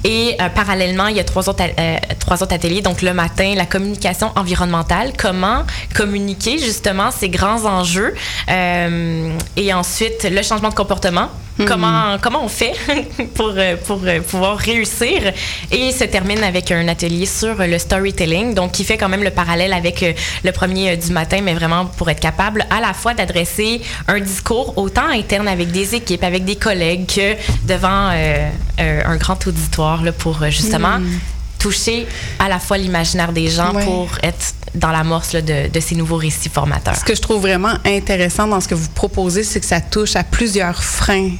Et euh, parallèlement, il y a trois autres, euh, trois autres ateliers. Donc le matin, la communication environnementale, comment communiquer justement ces grands enjeux. Euh, et ensuite, le changement de comportement. Comment, comment on fait [laughs] pour, pour pouvoir réussir? Et se termine avec un atelier sur le storytelling, donc qui fait quand même le parallèle avec le premier du matin, mais vraiment pour être capable à la fois d'adresser un discours autant interne avec des équipes, avec des collègues, que devant euh, euh, un grand auditoire là, pour euh, justement mm. toucher à la fois l'imaginaire des gens pour être dans l'amorce de, de ces nouveaux récits formateurs. Ce que je trouve vraiment intéressant dans ce que vous proposez, c'est que ça touche à plusieurs freins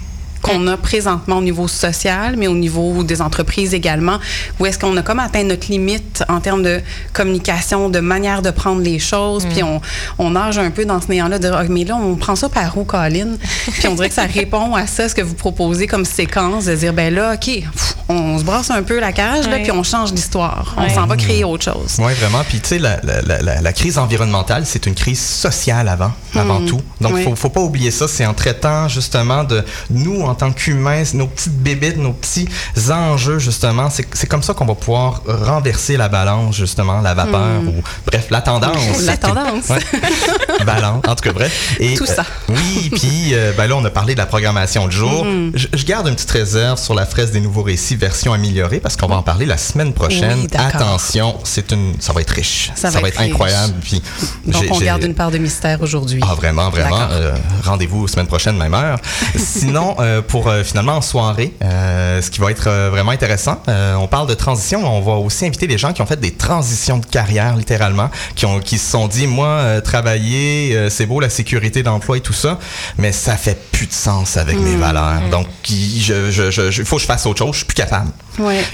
qu'on a présentement au niveau social, mais au niveau des entreprises également, où est-ce qu'on a comme atteint notre limite en termes de communication, de manière de prendre les choses, puis on, on, nage un peu dans ce néant-là de mais là, on prend ça par où, Colin? puis on dirait que ça [laughs] répond à ça, ce que vous proposez comme séquence, de dire, ben là, OK, on se brasse un peu la cage, là, puis on change l'histoire. On s'en va créer autre chose. Oui, vraiment. Puis, tu sais, la, la, la, crise environnementale, c'est une crise sociale avant, avant hmm. tout. Donc, il ne faut, faut pas oublier ça. C'est en traitant, justement, de nous, en tant qu'humains, nos petites bébites, nos petits enjeux, justement. C'est comme ça qu'on va pouvoir renverser la balance, justement, la vapeur, hmm. ou bref, la tendance. [laughs] La tendance. [laughs] balance, en tout cas, bref. Et, Tout ça. Euh, oui, puis euh, ben là, on a parlé de la programmation de jour. Hmm. Je, garde une petite réserve sur la fraise des nouveaux récits version améliorée parce qu'on va en parler la semaine prochaine. Attention, c'est une, ça va être riche. Ça, va, être, incroyable. Puis, Donc, on garde une part de mystère aujourd'hui. Ah, vraiment, vraiment. Euh, rendez-vous semaine prochaine, même heure. [laughs] Sinon, pour euh, finalement en soirée, euh, ce qui va être euh, vraiment intéressant. on parle de transition, on va aussi inviter des gens qui ont fait des transitions de carrière littéralement, qui ont qui se sont dit moi travailler c'est beau la sécurité d'emploi et tout ça, mais ça fait plus de sens avec mes hmm. valeurs. Donc il je, je, je, faut que je fasse autre chose, je suis plus capable.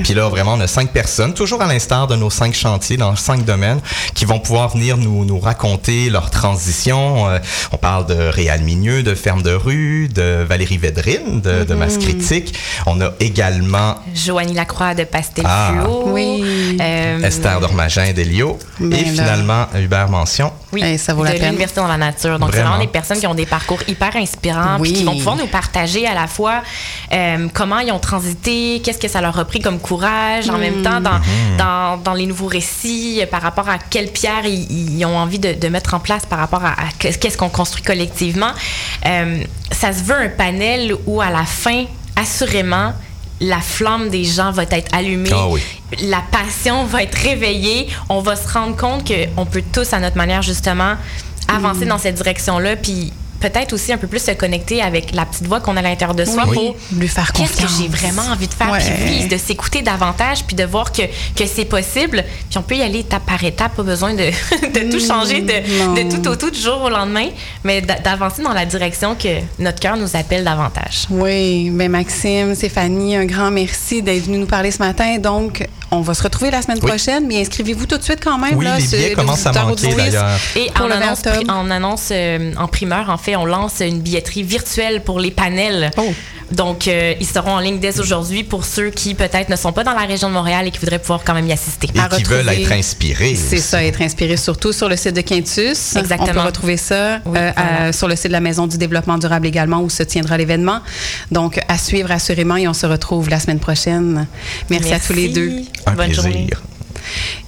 Puis là, vraiment, on a cinq personnes, toujours à l'instar de nos cinq chantiers dans cinq domaines, qui vont pouvoir venir nous, nous raconter leur transition. on parle de Réal Migneux, de Ferme de Rue, de Valérie Védrine, de de, Masse mm-hmm. Critique. On a également... Joanie Lacroix de Pastel ah, Oui. Euh, Esther Dormagin d'Elio. Et finalement, Hubert Mention. Oui, ça vaut de l'Université dans la nature. Donc, c'est vraiment des personnes qui ont des parcours hyper inspirants, oui. qui vont pouvoir nous partager à la fois euh, comment ils ont transité, qu'est-ce que ça leur a pris comme courage, en même temps, dans, mm-hmm. dans, dans, les nouveaux récits, par rapport à quelles pierres ils, ont envie de, de, mettre en place par rapport à, qu'est-ce qu'on construit collectivement. Euh, ça se veut un panel où, à la fin, assurément, la flamme des gens va être allumée. Ah la passion va être réveillée. On va se rendre compte qu'on peut tous, à notre manière, justement, avancer mm. dans cette direction-là. Puis peut-être aussi un peu plus se connecter avec la petite voix qu'on a à l'intérieur de soi pour lui faire. Qu'est-ce que j'ai vraiment envie de faire? Puis de s'écouter davantage, puis de voir que, que c'est possible. Puis on peut y aller étape par étape, pas besoin de, [laughs] de tout changer de, de, tout au tout du jour au lendemain, mais d'avancer dans la direction que notre cœur nous appelle davantage. Oui, bien Maxime, Stéphanie, un grand merci d'être venu nous parler ce matin. Donc, on va se retrouver la semaine prochaine, mais inscrivez-vous tout de suite quand même. Oui, là, les billets commencent à manquer d'ailleurs. Et en annonce, en annonce, euh, en primeur, en fait, on lance une billetterie virtuelle pour les panels. Oh. Donc, euh, ils seront en ligne dès aujourd'hui pour ceux qui peut-être ne sont pas dans la région de Montréal et qui voudraient pouvoir quand même y assister. Et qui veulent être inspirés. C'est ça, être inspirés surtout sur le site de Quintus. Exactement. On peut retrouver ça euh, sur le site de la Maison du développement durable également où se tiendra l'événement. Donc, à suivre assurément et on se retrouve la semaine prochaine. Merci, à tous les deux. Un Bonne plaisir. Journée.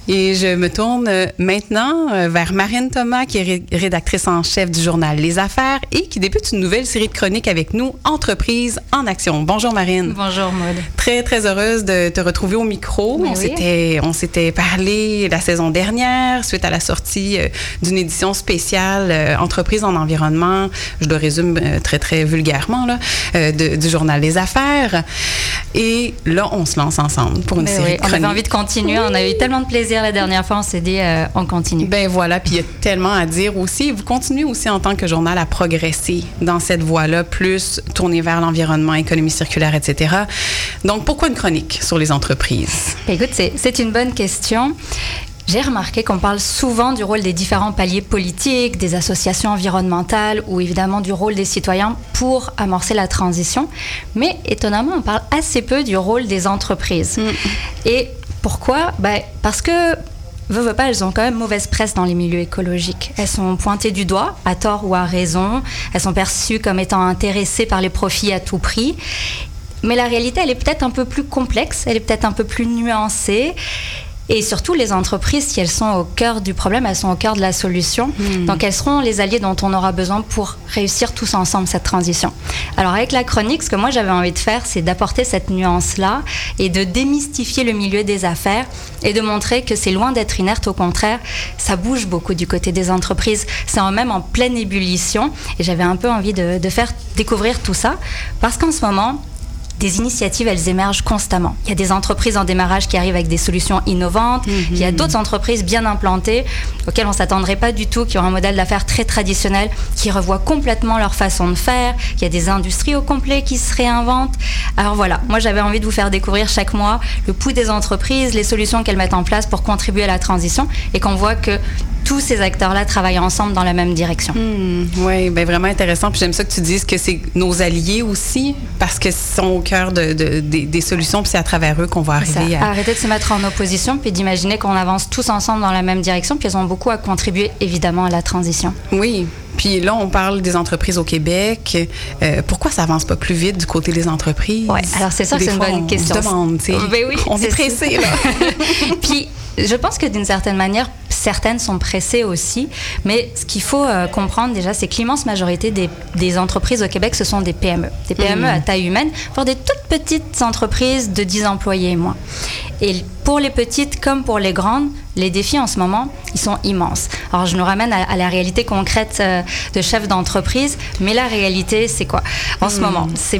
Et je me tourne euh, maintenant euh, vers Marine Thomas, qui est rédactrice en chef du journal Les Affaires et qui débute une nouvelle série de chroniques avec nous, Entreprise en action. Bonjour Marine. Bonjour Maud. Très, très heureuse de te retrouver au micro. Ben on s'était parlé la saison dernière suite à la sortie euh, d'une édition spéciale Entreprise en environnement, je le résume très, très vulgairement, là, du journal Les Affaires. Et là, on se lance ensemble pour une ben série de chroniques. On avait envie de continuer. On a eu tellement de plaisir la dernière fois, on s'est dit, euh, on continue. Ben voilà, puis il y a tellement à dire aussi. Vous continuez aussi en tant que journal à progresser dans cette voie-là, plus tourner vers l'environnement, économie circulaire, etc. Donc, pourquoi une chronique sur les entreprises? Ben écoute, c'est une bonne question. J'ai remarqué qu'on parle souvent du rôle des différents paliers politiques, des associations environnementales ou évidemment du rôle des citoyens pour amorcer la transition. Mais étonnamment, on parle assez peu du rôle des entreprises. Mm. Et pourquoi ben, Parce que veux, veux pas, elles ont quand même mauvaise presse dans les milieux écologiques. Elles sont pointées du doigt, à tort ou à raison. Elles sont perçues comme étant intéressées par les profits à tout prix. Mais la réalité, elle est peut-être un peu plus complexe, elle est peut-être un peu plus nuancée. Et surtout, les entreprises, si elles sont au cœur du problème, elles sont au cœur de la solution. Hmm. Donc, elles seront les alliés dont on aura besoin pour réussir tous ensemble cette transition. Alors, avec la chronique, ce que moi j'avais envie de faire, c'est d'apporter cette nuance-là et de démystifier le milieu des affaires et de montrer que c'est loin d'être inerte. Au contraire, ça bouge beaucoup du côté des entreprises. C'est en même en pleine ébullition. Et j'avais un peu envie de, de faire découvrir tout ça parce qu'en ce moment, des initiatives, elles émergent constamment. Il y a des entreprises en démarrage qui arrivent avec des solutions innovantes. Il y a d'autres entreprises bien implantées auxquelles on s'attendrait pas du tout, qui ont un modèle d'affaires très traditionnel, qui revoient complètement leur façon de faire. Il y a des industries au complet qui se réinventent. Alors voilà, moi j'avais envie de vous faire découvrir chaque mois le pouls des entreprises, les solutions qu'elles mettent en place pour contribuer à la transition et qu'on voit que tous ces acteurs-là travaillent ensemble dans la même direction. oui, ben vraiment intéressant. Puis j'aime ça que tu dises que c'est nos alliés aussi, parce qu'ils sont cœur de, de- des, des solutions, puis c'est à travers eux qu'on va arriver à... Arrêter de se mettre en opposition, puis d'imaginer qu'on avance tous ensemble dans la même direction, puis elles ont beaucoup à contribuer évidemment à la transition. Oui. Puis là, on parle des entreprises au Québec. Euh, pourquoi ça avance pas plus vite du côté des entreprises? Ouais, alors c'est ça c'est une bonne on question. se demande, tu sais. Ben oui, on est pressé, là. [laughs] Puis, je pense que d'une certaine manière, certaines sont pressées aussi. Mais ce qu'il faut euh, comprendre déjà, c'est que l'immense majorité des, des entreprises au Québec, ce sont des PME. Des PME Mhm. à taille humaine, voire des toutes petites entreprises de 10 employés et moins. Et pour les petites comme pour les grandes, les défis en ce moment, ils sont immenses. Alors, je nous ramène à, à la réalité concrète euh, de chef d'entreprise. Mais la réalité, c'est quoi? En ce Mhm. moment, c'est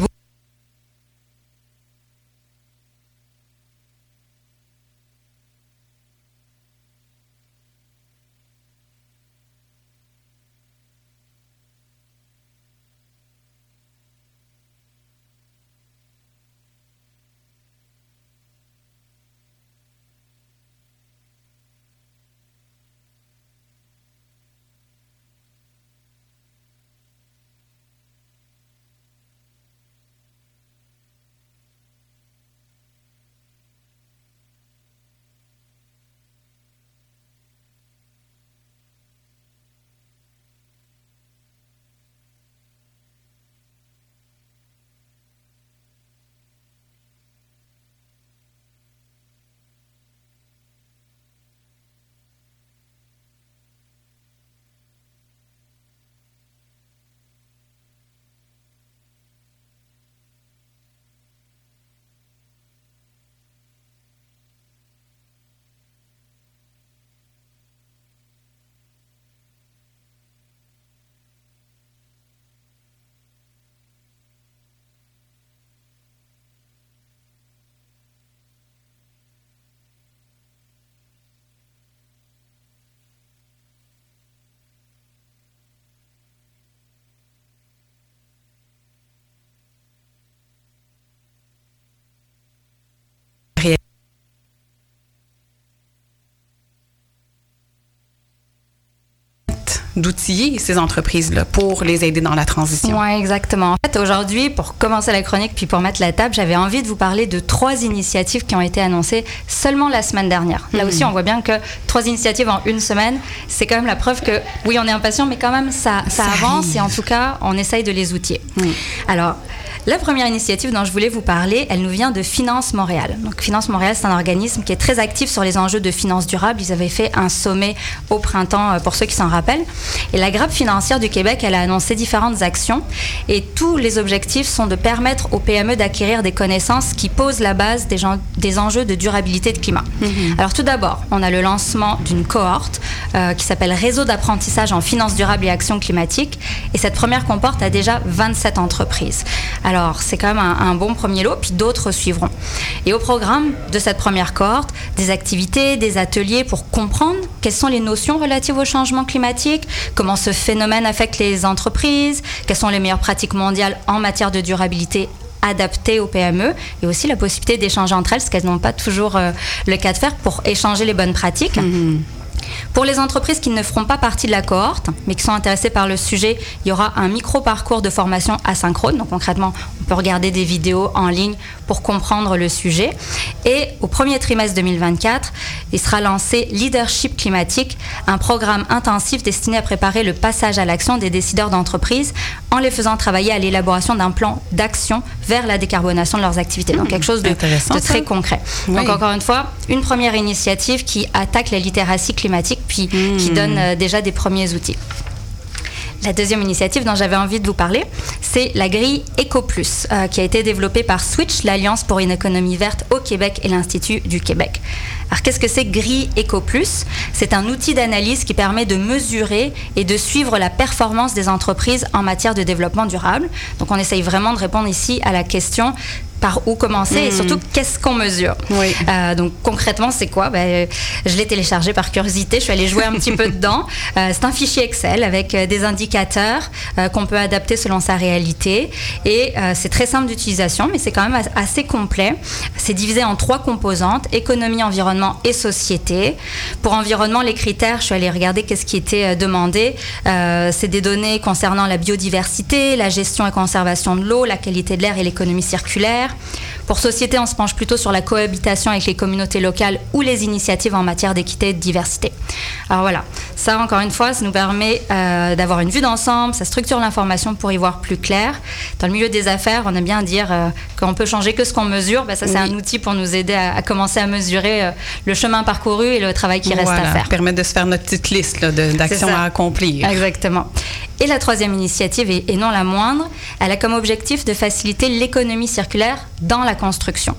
d'outiller ces entreprises-là pour les aider dans la transition. Oui, exactement. En fait, aujourd'hui, pour commencer la chronique puis pour mettre la table, j'avais envie de vous parler de trois initiatives qui ont été annoncées seulement la semaine dernière. Là aussi, on voit bien que trois initiatives en une semaine, c'est quand même la preuve que, oui, on est impatient, mais quand même, ça, ça, Ça avance arrive. et en tout cas, on essaye de les outiller. Alors, la première initiative dont je voulais vous parler, elle nous vient de Finance Montréal. Donc, Finance Montréal, c'est un organisme qui est très actif sur les enjeux de finances durables. Ils avaient fait un sommet au printemps, euh, pour ceux qui s'en rappellent. Et la grappe financière du Québec, elle a annoncé différentes actions. Et tous les objectifs sont de permettre aux PME d'acquérir des connaissances qui posent la base des, gens- des enjeux de durabilité de climat. Alors, tout d'abord, on a le lancement d'une cohorte euh, qui s'appelle Réseau d'apprentissage en finances durables et actions climatiques. Et cette première comporte a déjà 27 entreprises. Alors, c'est quand même un, bon premier lot, puis d'autres suivront. Et au programme de cette première cohorte, des activités, des ateliers pour comprendre quelles sont les notions relatives au changement climatique, comment ce phénomène affecte les entreprises, quelles sont les meilleures pratiques mondiales en matière de durabilité adaptées aux PME et aussi la possibilité d'échanger entre elles, ce qu'elles n'ont pas toujours euh, le cas de faire pour échanger les bonnes pratiques. Pour les entreprises qui ne feront pas partie de la cohorte, mais qui sont intéressées par le sujet, il y aura un micro-parcours de formation asynchrone. Donc concrètement, on peut regarder des vidéos en ligne pour comprendre le sujet. Et au premier trimestre 2024, il sera lancé Leadership climatique, un programme intensif destiné à préparer le passage à l'action des décideurs d'entreprise en les faisant travailler à l'élaboration d'un plan d'action vers la décarbonation de leurs activités. Donc quelque chose de, de très concret. Donc encore une fois, une première initiative qui attaque la littératie climatique puis qui donne euh, déjà des premiers outils. La deuxième initiative dont j'avais envie de vous parler, c'est la grille EcoPlus, euh, qui a été développée par Switch, l'Alliance pour une économie verte au Québec et l'Institut du Québec. Alors qu'est-ce que c'est grille EcoPlus? C'est un outil d'analyse qui permet de mesurer et de suivre la performance des entreprises en matière de développement durable. Donc on essaye vraiment de répondre ici à la question par où commencer et surtout qu'est-ce qu'on mesure. Euh, donc concrètement, c'est quoi? Ben, Je l'ai téléchargé par curiosité, je suis allée jouer un petit peu [laughs] dedans. Euh, c'est un fichier Excel avec euh, des indicateurs qu'on peut adapter selon sa réalité et c'est très simple d'utilisation, mais c'est quand même assez complet. C'est divisé en trois composantes économie, environnement et société. Pour environnement, les critères, je suis allée regarder qu'est-ce qui était demandé. c'est des données concernant la biodiversité, la gestion et conservation de l'eau, la qualité de l'air et l'économie circulaire pour société, on se penche plutôt sur la cohabitation avec les communautés locales ou les initiatives en matière d'équité et de diversité. Alors voilà, ça encore une fois, ça nous permet euh, d'avoir une vue d'ensemble, ça structure l'information pour y voir plus clair. Dans le milieu des affaires, on aime bien dire euh, qu'on peut changer que ce qu'on mesure. Ben, ça, c'est un outil pour nous aider à, commencer à mesurer euh, le chemin parcouru et le travail qui reste à faire. Permettre de se faire notre petite liste d'actions à accomplir. Exactement. Et la troisième initiative, et, non la moindre, elle a comme objectif de faciliter l'économie circulaire dans la construction.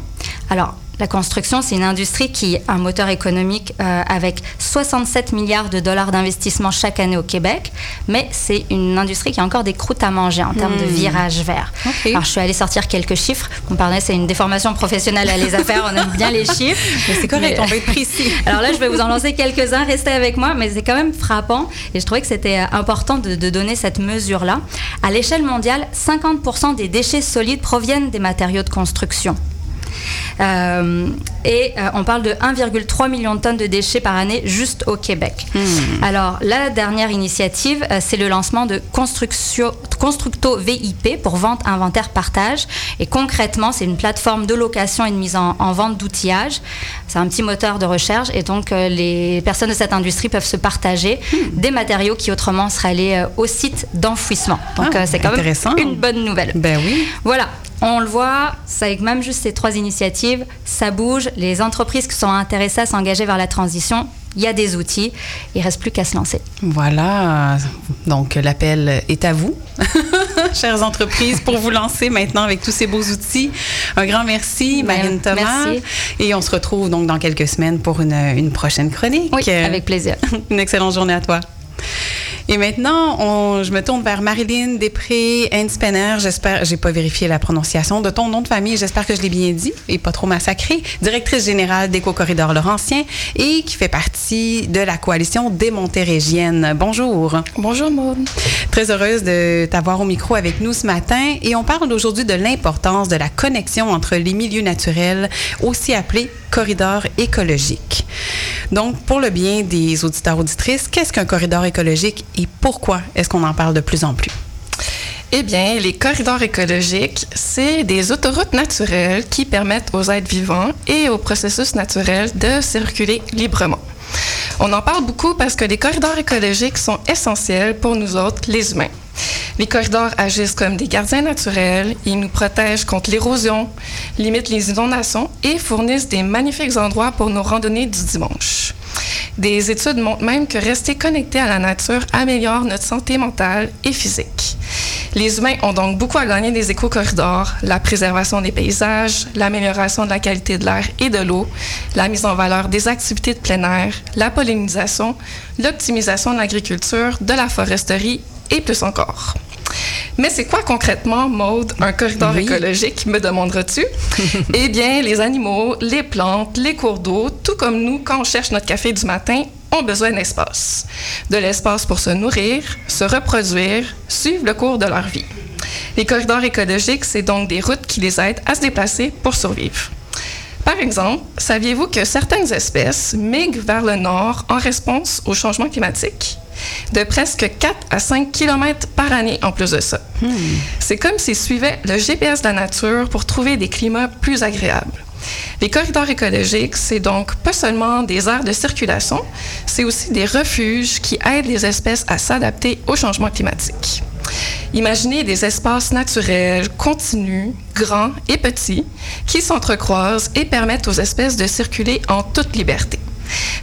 Alors, la construction, c'est une industrie qui est un moteur économique euh, avec 67 milliards de dollars d'investissement chaque année au Québec, mais c'est une industrie qui a encore des croûtes à manger en termes de hmm. virage vert. Alors, je suis allée sortir quelques chiffres. On parlait, c'est une déformation professionnelle à les affaires, on aime bien les [laughs] chiffres. Mais c'est correct, on va être précis. Alors là, je vais vous en lancer quelques-uns, restez avec moi, mais c'est quand même frappant et je trouvais que c'était euh, important de, de donner cette mesure-là. À l'échelle mondiale, 50% des déchets solides proviennent des matériaux de construction. Euh, et euh, on parle de 1,3 million de tonnes de déchets par année juste au Québec. Hmm. Alors, la dernière initiative, euh, c'est le lancement de Constructo VIP pour vente, inventaire, partage. Et concrètement, c'est une plateforme de location et de mise en, vente d'outillage. C'est un petit moteur de recherche et donc les personnes de cette industrie peuvent se partager hmm. des matériaux qui autrement seraient allés au site d'enfouissement. Donc, ah, c'est quand même une bonne nouvelle. Ben oui. Voilà. On le voit, avec même juste ces trois initiatives, ça bouge. Les entreprises qui sont intéressées à s'engager vers la transition, il y a des outils. Il ne reste plus qu'à se lancer. Voilà. Donc, l'appel est à vous, [laughs] chères entreprises, pour vous lancer maintenant avec tous ces beaux outils. Un grand merci, ben, Marine Thomas. Merci. Et on se retrouve donc dans quelques semaines pour une, une prochaine chronique. Oui, avec plaisir. [laughs] une excellente journée à toi. Et maintenant, je me tourne vers Marilyn Després Henspenner. J'espère, j'ai pas vérifié la prononciation de ton nom de famille. J'espère que je l'ai bien dit et pas trop massacré. Directrice générale d'Éco-Corridor Laurentien et qui fait partie de la coalition des Montérégiennes. Bonjour. Bonjour, Maud. Très heureuse de t'avoir au micro avec nous ce matin. Et on parle aujourd'hui de l'importance de la connexion entre les milieux naturels, aussi appelés corridors écologiques. Donc, pour le bien des auditeurs auditrices, qu'est-ce qu'un corridor écologique et pourquoi est-ce qu'on en parle de plus en plus? Eh bien, les corridors écologiques, c'est des autoroutes naturelles qui permettent aux êtres vivants et aux processus naturels de circuler librement. On en parle beaucoup parce que les corridors écologiques sont essentiels pour nous autres, les humains. Les corridors agissent comme des gardiens naturels, ils nous protègent contre l'érosion, limitent les inondations et fournissent des magnifiques endroits pour nos randonnées du dimanche. Des études montrent même que rester connecté à la nature améliore notre santé mentale et physique. Les humains ont donc beaucoup à gagner des éco-corridors, la préservation des paysages, l'amélioration de la qualité de l'air et de l'eau, la mise en valeur des activités de plein air, la pollinisation, l'optimisation de l'agriculture, de la foresterie et plus encore. Mais c'est quoi concrètement, Maude, un corridor écologique, me demanderas-tu? [laughs] eh bien, les animaux, les plantes, les cours d'eau, tout comme nous, quand on cherche notre café du matin, ont besoin d'espace. De l'espace pour se nourrir, se reproduire, suivre le cours de leur vie. Les corridors écologiques, c'est donc des routes qui les aident à se déplacer pour survivre. Par exemple, saviez-vous que certaines espèces migrent vers le nord en réponse au changement climatique? De presque 4 à 5 km par année en plus de ça. C'est comme s'ils suivaient le GPS de la nature pour trouver des climats plus agréables. Les corridors écologiques, c'est donc pas seulement des aires de circulation, c'est aussi des refuges qui aident les espèces à s'adapter au changement climatique. Imaginez des espaces naturels continus, grands et petits, qui s'entrecroisent et permettent aux espèces de circuler en toute liberté.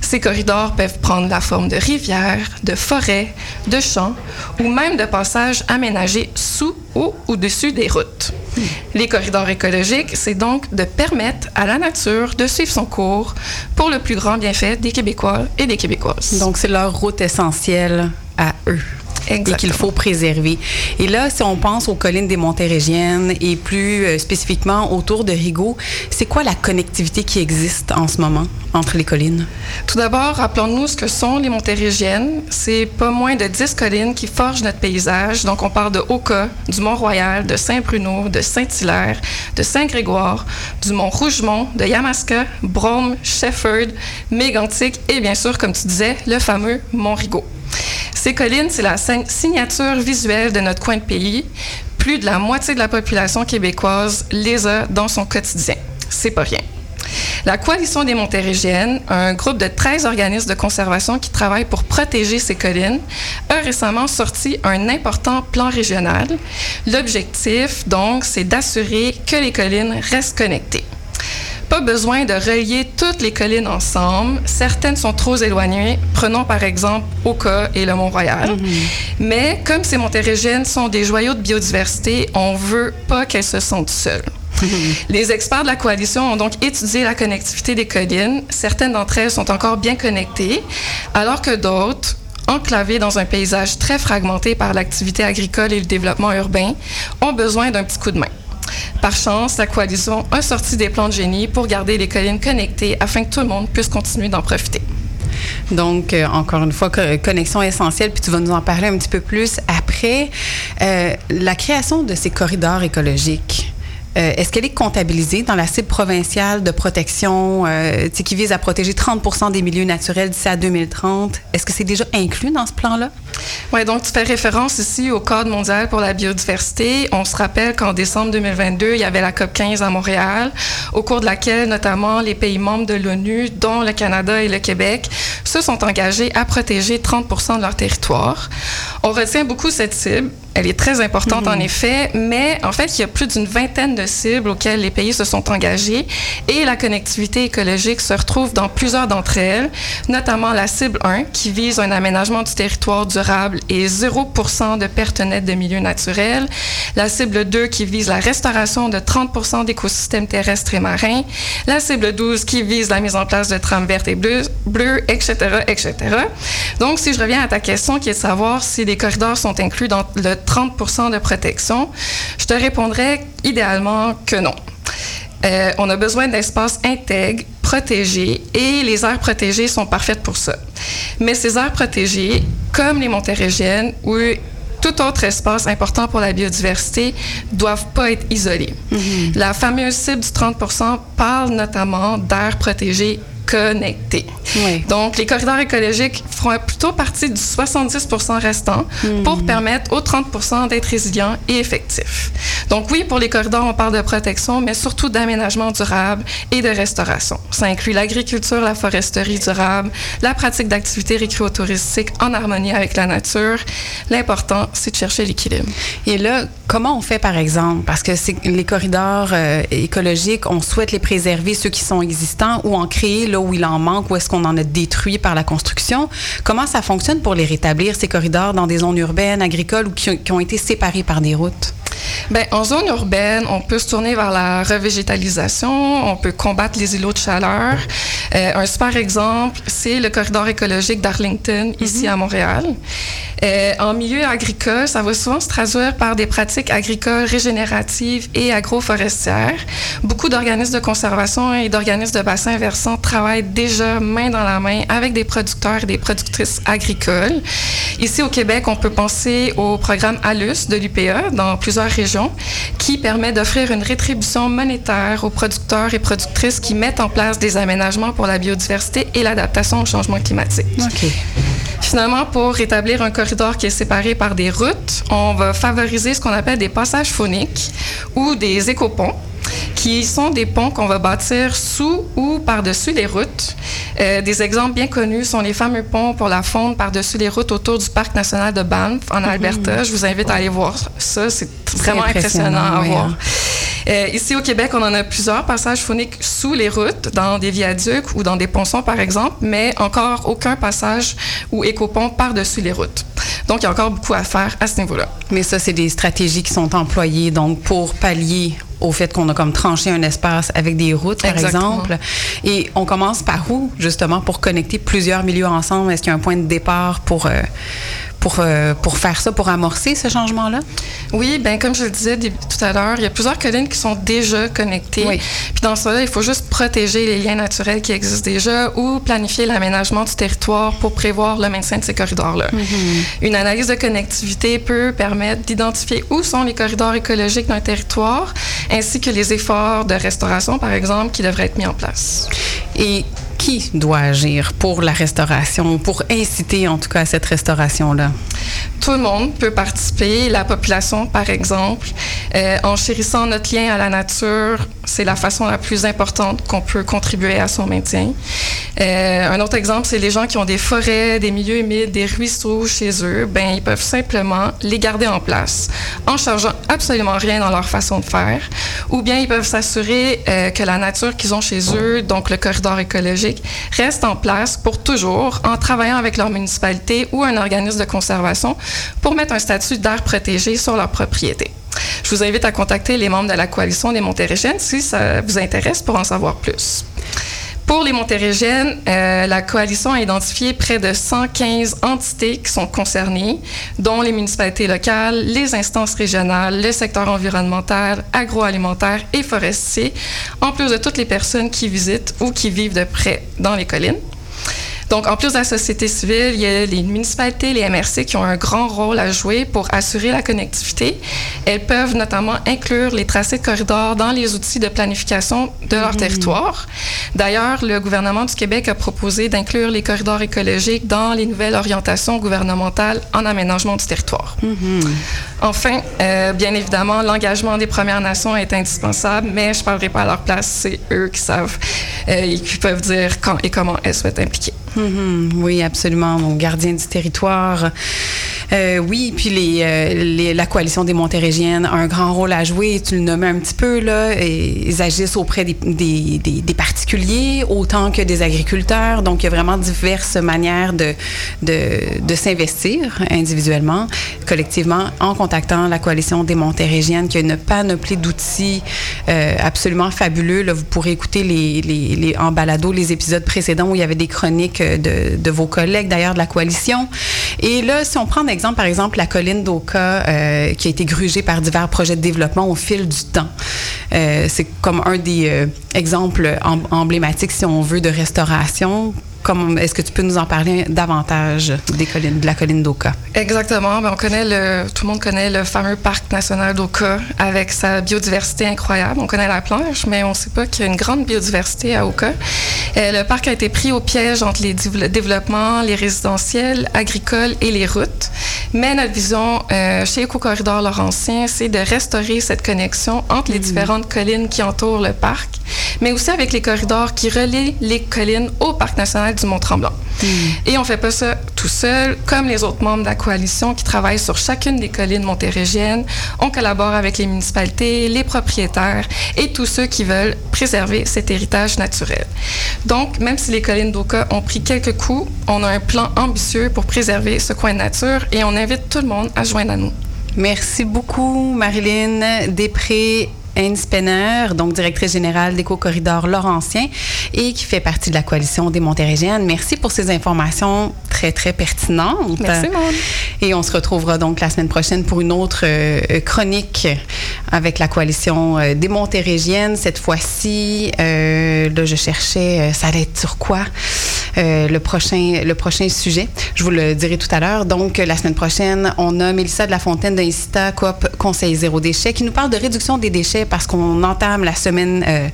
Ces corridors peuvent prendre la forme de rivières, de forêts, de champs ou même de passages aménagés sous ou au-dessus des routes. Les corridors écologiques, c'est donc de permettre à la nature de suivre son cours pour le plus grand bienfait des Québécois et des Québécoises. Donc, c'est leur route essentielle à eux et qu'il faut préserver. Et là, si on pense aux collines des Montérégiennes et plus euh, spécifiquement autour de Rigaud, c'est quoi la connectivité qui existe en ce moment entre les collines? Tout d'abord, rappelons-nous ce que sont les Montérégiennes. C'est pas moins de 10 collines qui forgent notre paysage. Donc, on parle de Oka, du Mont-Royal, de Saint-Bruno, de Saint-Hilaire, de Saint-Grégoire, du Mont-Rougemont, de Yamaska, Brome, Shefford, Mégantic et bien sûr, comme tu disais, le fameux Mont-Rigaud. Ces collines, c'est la signature visuelle de notre coin de pays. Plus de la moitié de la population québécoise les a dans son quotidien. C'est pas rien. La Coalition des Montérégiennes, un groupe de 13 organismes de conservation qui travaillent pour protéger ces collines, a récemment sorti un important plan régional. L'objectif, donc, c'est d'assurer que les collines restent connectées. Pas besoin de relier toutes les collines ensemble. Certaines sont trop éloignées. Prenons par exemple Oka et le Mont-Royal. Mhm. Mais comme ces montérégiennes sont des joyaux de biodiversité, on veut pas qu'elles se sentent seules. [laughs] Les experts de la coalition ont donc étudié la connectivité des collines. Certaines d'entre elles sont encore bien connectées, alors que d'autres, enclavées dans un paysage très fragmenté par l'activité agricole et le développement urbain, ont besoin d'un petit coup de main. Par chance, la coalition a sorti des plans de génie pour garder les collines connectées afin que tout le monde puisse continuer d'en profiter. Donc, euh, encore une fois, connexion essentielle, puis tu vas nous en parler un petit peu plus après. Euh, la création de ces corridors écologiques, euh, est-ce qu'elle est comptabilisée dans la cible provinciale de protection euh, qui vise à protéger 30% des milieux naturels d'ici à 2030? Est-ce que c'est déjà inclus dans ce plan-là? Oui, donc tu fais référence ici au Cadre mondial pour la biodiversité. On se rappelle qu'en décembre 2022, il y avait la COP 15 à Montréal, au cours de laquelle notamment les pays membres de l'ONU, dont le Canada et le Québec, se sont engagés à protéger 30% de leur territoire. On retient beaucoup cette cible elle est très importante en mhm. effet, mais en fait, il y a plus d'une vingtaine de cibles auxquelles les pays se sont engagés et la connectivité écologique se retrouve dans plusieurs d'entre elles, notamment la cible 1 qui vise un aménagement du territoire durable et 0 de pertes nettes de milieux naturels, la cible 2 qui vise la restauration de 30 d'écosystèmes terrestres et marins, la cible 12 qui vise la mise en place de trames vertes et bleues, bleues etc., etc. Donc, si je reviens à ta question qui est de savoir si les corridors sont inclus dans le 30% de protection, je te répondrais idéalement que non. Euh, on a besoin d'espaces intègres, protégés, et les aires protégées sont parfaites pour ça. Mais ces aires protégées, comme les montérégiennes ou tout autre espace important pour la biodiversité, doivent pas être isolés. Mm-hmm. La fameuse cible du 30 parle notamment d'aires protégées connectés. Donc, les corridors écologiques feront plutôt partie du 70 restant pour hmm. permettre aux 30 d'être résilients et effectifs. Donc, oui, pour les corridors, on parle de protection, mais surtout d'aménagement durable et de restauration. Ça inclut l'agriculture, la foresterie durable, la pratique d'activités récréotouristiques en harmonie avec la nature. L'important, c'est de chercher l'équilibre. Et là, comment on fait, par exemple? Parce que les corridors euh, écologiques, on souhaite les préserver, ceux qui sont existants, ou en créer où il en manque, où est-ce qu'on en a détruit par la construction. Comment ça fonctionne pour les rétablir, ces corridors, dans des zones urbaines, agricoles ou qui, qui ont été séparés par des routes? Bien, en zone urbaine, on peut se tourner vers la revégétalisation, on peut combattre les îlots de chaleur. Euh, un super exemple, c'est le corridor écologique d'Arlington, ici mhm. à Montréal. Euh, en milieu agricole, ça va souvent se traduire par des pratiques agricoles régénératives et agroforestières. Beaucoup d'organismes de conservation et d'organismes de bassins versants travaillent déjà main dans la main avec des producteurs et des productrices agricoles. Ici au Québec, on peut penser au programme ALUS de l'UPA dans plusieurs régions région qui permet d'offrir une rétribution monétaire aux producteurs et productrices qui mettent en place des aménagements pour la biodiversité et l'adaptation au changement climatique. Finalement, pour rétablir un corridor qui est séparé par des routes, on va favoriser ce qu'on appelle des passages phoniques ou des écoponts qui sont des ponts qu'on va bâtir sous ou par-dessus les routes. Euh, des exemples bien connus sont les fameux ponts pour la faune par-dessus les routes autour du parc national de Banff en mhm. Alberta. Je vous invite à aller voir ça. C'est vraiment impressionnant, à voir. Hein. Euh, ici au Québec, on en a plusieurs passages phoniques sous les routes, dans des viaducs ou dans des ponçons, par exemple, mais encore aucun passage ou écopont par-dessus les routes. Donc, il y a encore beaucoup à faire à ce niveau-là. Mais ça, c'est des stratégies qui sont employées donc pour pallier au fait qu'on a comme tranché un espace avec des routes, par exemple. Et on commence par où, justement, pour connecter plusieurs milieux ensemble? Est-ce qu'il y a un point de départ pour, euh, pour, euh, pour faire ça, pour amorcer ce changement-là? Oui, bien, comme je le disais tout à l'heure, il y a plusieurs collines qui sont déjà connectées. Puis dans cela, il faut juste protéger les liens naturels qui existent déjà ou planifier l'aménagement du territoire pour prévoir le maintien de ces corridors-là. Mm-hmm. Une analyse de connectivité peut permettre d'identifier où sont les corridors écologiques d'un territoire, ainsi que les efforts de restauration, par exemple, qui devraient être mis en place. Et qui doit agir pour la restauration, pour inciter en tout cas à cette restauration-là? Tout le monde peut participer, la population par exemple. Euh, en chérissant notre lien à la nature, c'est la façon la plus importante qu'on peut contribuer à son maintien. Euh, un autre exemple, c'est les gens qui ont des forêts, des milieux humides, des ruisseaux chez eux, ben ils peuvent simplement les garder en place en changeant absolument rien dans leur façon de faire, ou bien ils peuvent s'assurer euh, que la nature qu'ils ont chez eux, donc le corridor écologique, reste en place pour toujours en travaillant avec leur municipalité ou un organisme de conservation pour mettre un statut d'air protégé sur leur propriété. Je vous invite à contacter les membres de la coalition des Montérégiennes si ça vous intéresse pour en savoir plus. Pour les Montérégiennes, euh, la coalition a identifié près de 115 entités qui sont concernées, dont les municipalités locales, les instances régionales, le secteur environnemental, agroalimentaire et forestier, en plus de toutes les personnes qui visitent ou qui vivent de près dans les collines. Donc, en plus de la société civile, il y a les municipalités, les MRC qui ont un grand rôle à jouer pour assurer la connectivité. Elles peuvent notamment inclure les tracés de corridors dans les outils de planification de leur mmh. territoire. D'ailleurs, le gouvernement du Québec a proposé d'inclure les corridors écologiques dans les nouvelles orientations gouvernementales en aménagement du territoire. Mmh. Enfin, euh, bien évidemment, l'engagement des Premières Nations est indispensable, mais je ne parlerai pas à leur place, c'est eux qui savent euh, et qui peuvent dire quand et comment elles souhaitent impliquer. Mhm. oui, absolument. Donc, gardien du territoire. Euh, oui, puis euh, les, la coalition des Montérégiennes a un grand rôle à jouer. Tu le nommais un petit peu, là. Et ils agissent auprès des, particuliers autant que des agriculteurs. Donc, il y a vraiment diverses manières de, s'investir individuellement, collectivement, en contactant la coalition des Montérégiennes qui a une panoplie d'outils euh, absolument fabuleux. Là, vous pourrez écouter les, en balado les épisodes précédents où il y avait des chroniques de, vos collègues, d'ailleurs, de la coalition. Et là, si on prend exemple, par exemple, la colline d'Oka, euh, qui a été grugée par divers projets de développement au fil du temps. Euh, c'est comme un des euh, exemples emblématiques, si on veut, de restauration est-ce que tu peux nous en parler davantage des collines, de la colline d'Oka? Exactement. Ben, on connaît le, tout le monde connaît le fameux parc national d'Oka avec sa biodiversité incroyable. On connaît la planche, mais on ne sait pas qu'il y a une grande biodiversité à Oka. Euh, le parc a été pris au piège entre les développements, les résidentiels, agricoles et les routes. Mais notre vision euh, chez Éco-Corridor Laurentien, c'est de restaurer cette connexion entre les mm. différentes collines qui entourent le parc, mais aussi avec les corridors qui relient les collines au parc national du Mont-Tremblant. Hmm. Et on fait pas ça tout seul. Comme les autres membres de la coalition qui travaillent sur chacune des collines montérégiennes, on collabore avec les municipalités, les propriétaires et tous ceux qui veulent préserver cet héritage naturel. Donc, même si les collines d'Oka ont pris quelques coups, on a un plan ambitieux pour préserver ce coin de nature et on invite tout le monde à joindre à nous. Merci beaucoup, Marilyn Després Anne Spenner, donc directrice générale d'Éco-Corridor Laurentien et qui fait partie de la coalition des Montérégiennes. Merci pour ces informations très, très pertinentes. Merci, Maud. Et on se retrouvera donc la semaine prochaine pour une autre euh, chronique avec la coalition euh, des Montérégiennes. Cette fois-ci, euh, là, je cherchais, ça allait être sur quoi? Euh, le, prochain, le prochain sujet. Je vous le dirai tout à l'heure. Donc, la semaine prochaine, on a Mélissa de la Fontaine d'Incita Coop Conseil Zéro Déchet qui nous parle de réduction des déchets parce qu'on entame la semaine euh,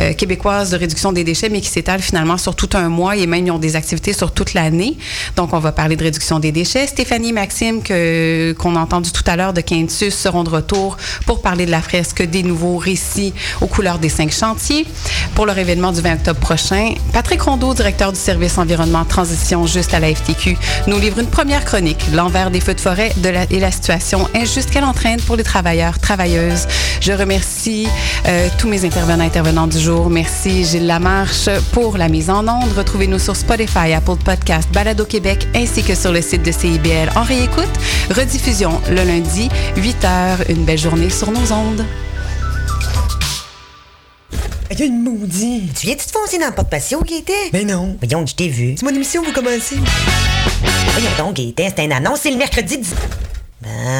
euh, québécoise de réduction des déchets, mais qui s'étale finalement sur tout un mois et même ils ont des activités sur toute l'année. Donc, on va parler de réduction des déchets. Stéphanie Maxime, que, qu'on a entendu tout à l'heure de Quintus, seront de retour pour parler de la fresque des nouveaux récits aux couleurs des cinq chantiers pour leur événement du 20 octobre prochain. Patrick Rondeau, directeur du service environnement transition juste à la FTQ, nous livre une première chronique, l'envers des feux de forêt et la situation injuste qu'elle entraîne pour les travailleurs, travailleuses. Je remercie euh, tous mes intervenants, intervenants du jour. Merci Gilles Lamarche pour la mise en onde. Retrouvez-nous sur Spotify, Apple Podcast, Balado Québec ainsi que sur le site de CIBL en réécoute. Rediffusion le lundi, 8 h. Une belle journée sur nos ondes. Il y a une maudite. Tu viens-tu te foncer dans le porte-patio, Gaëtan? Mais non. Voyons, je t'ai vu. C'est mon émission, vous commencez. Voyons donc, Gaëtan, c'est un annonce, c'est le mercredi 10... Ben...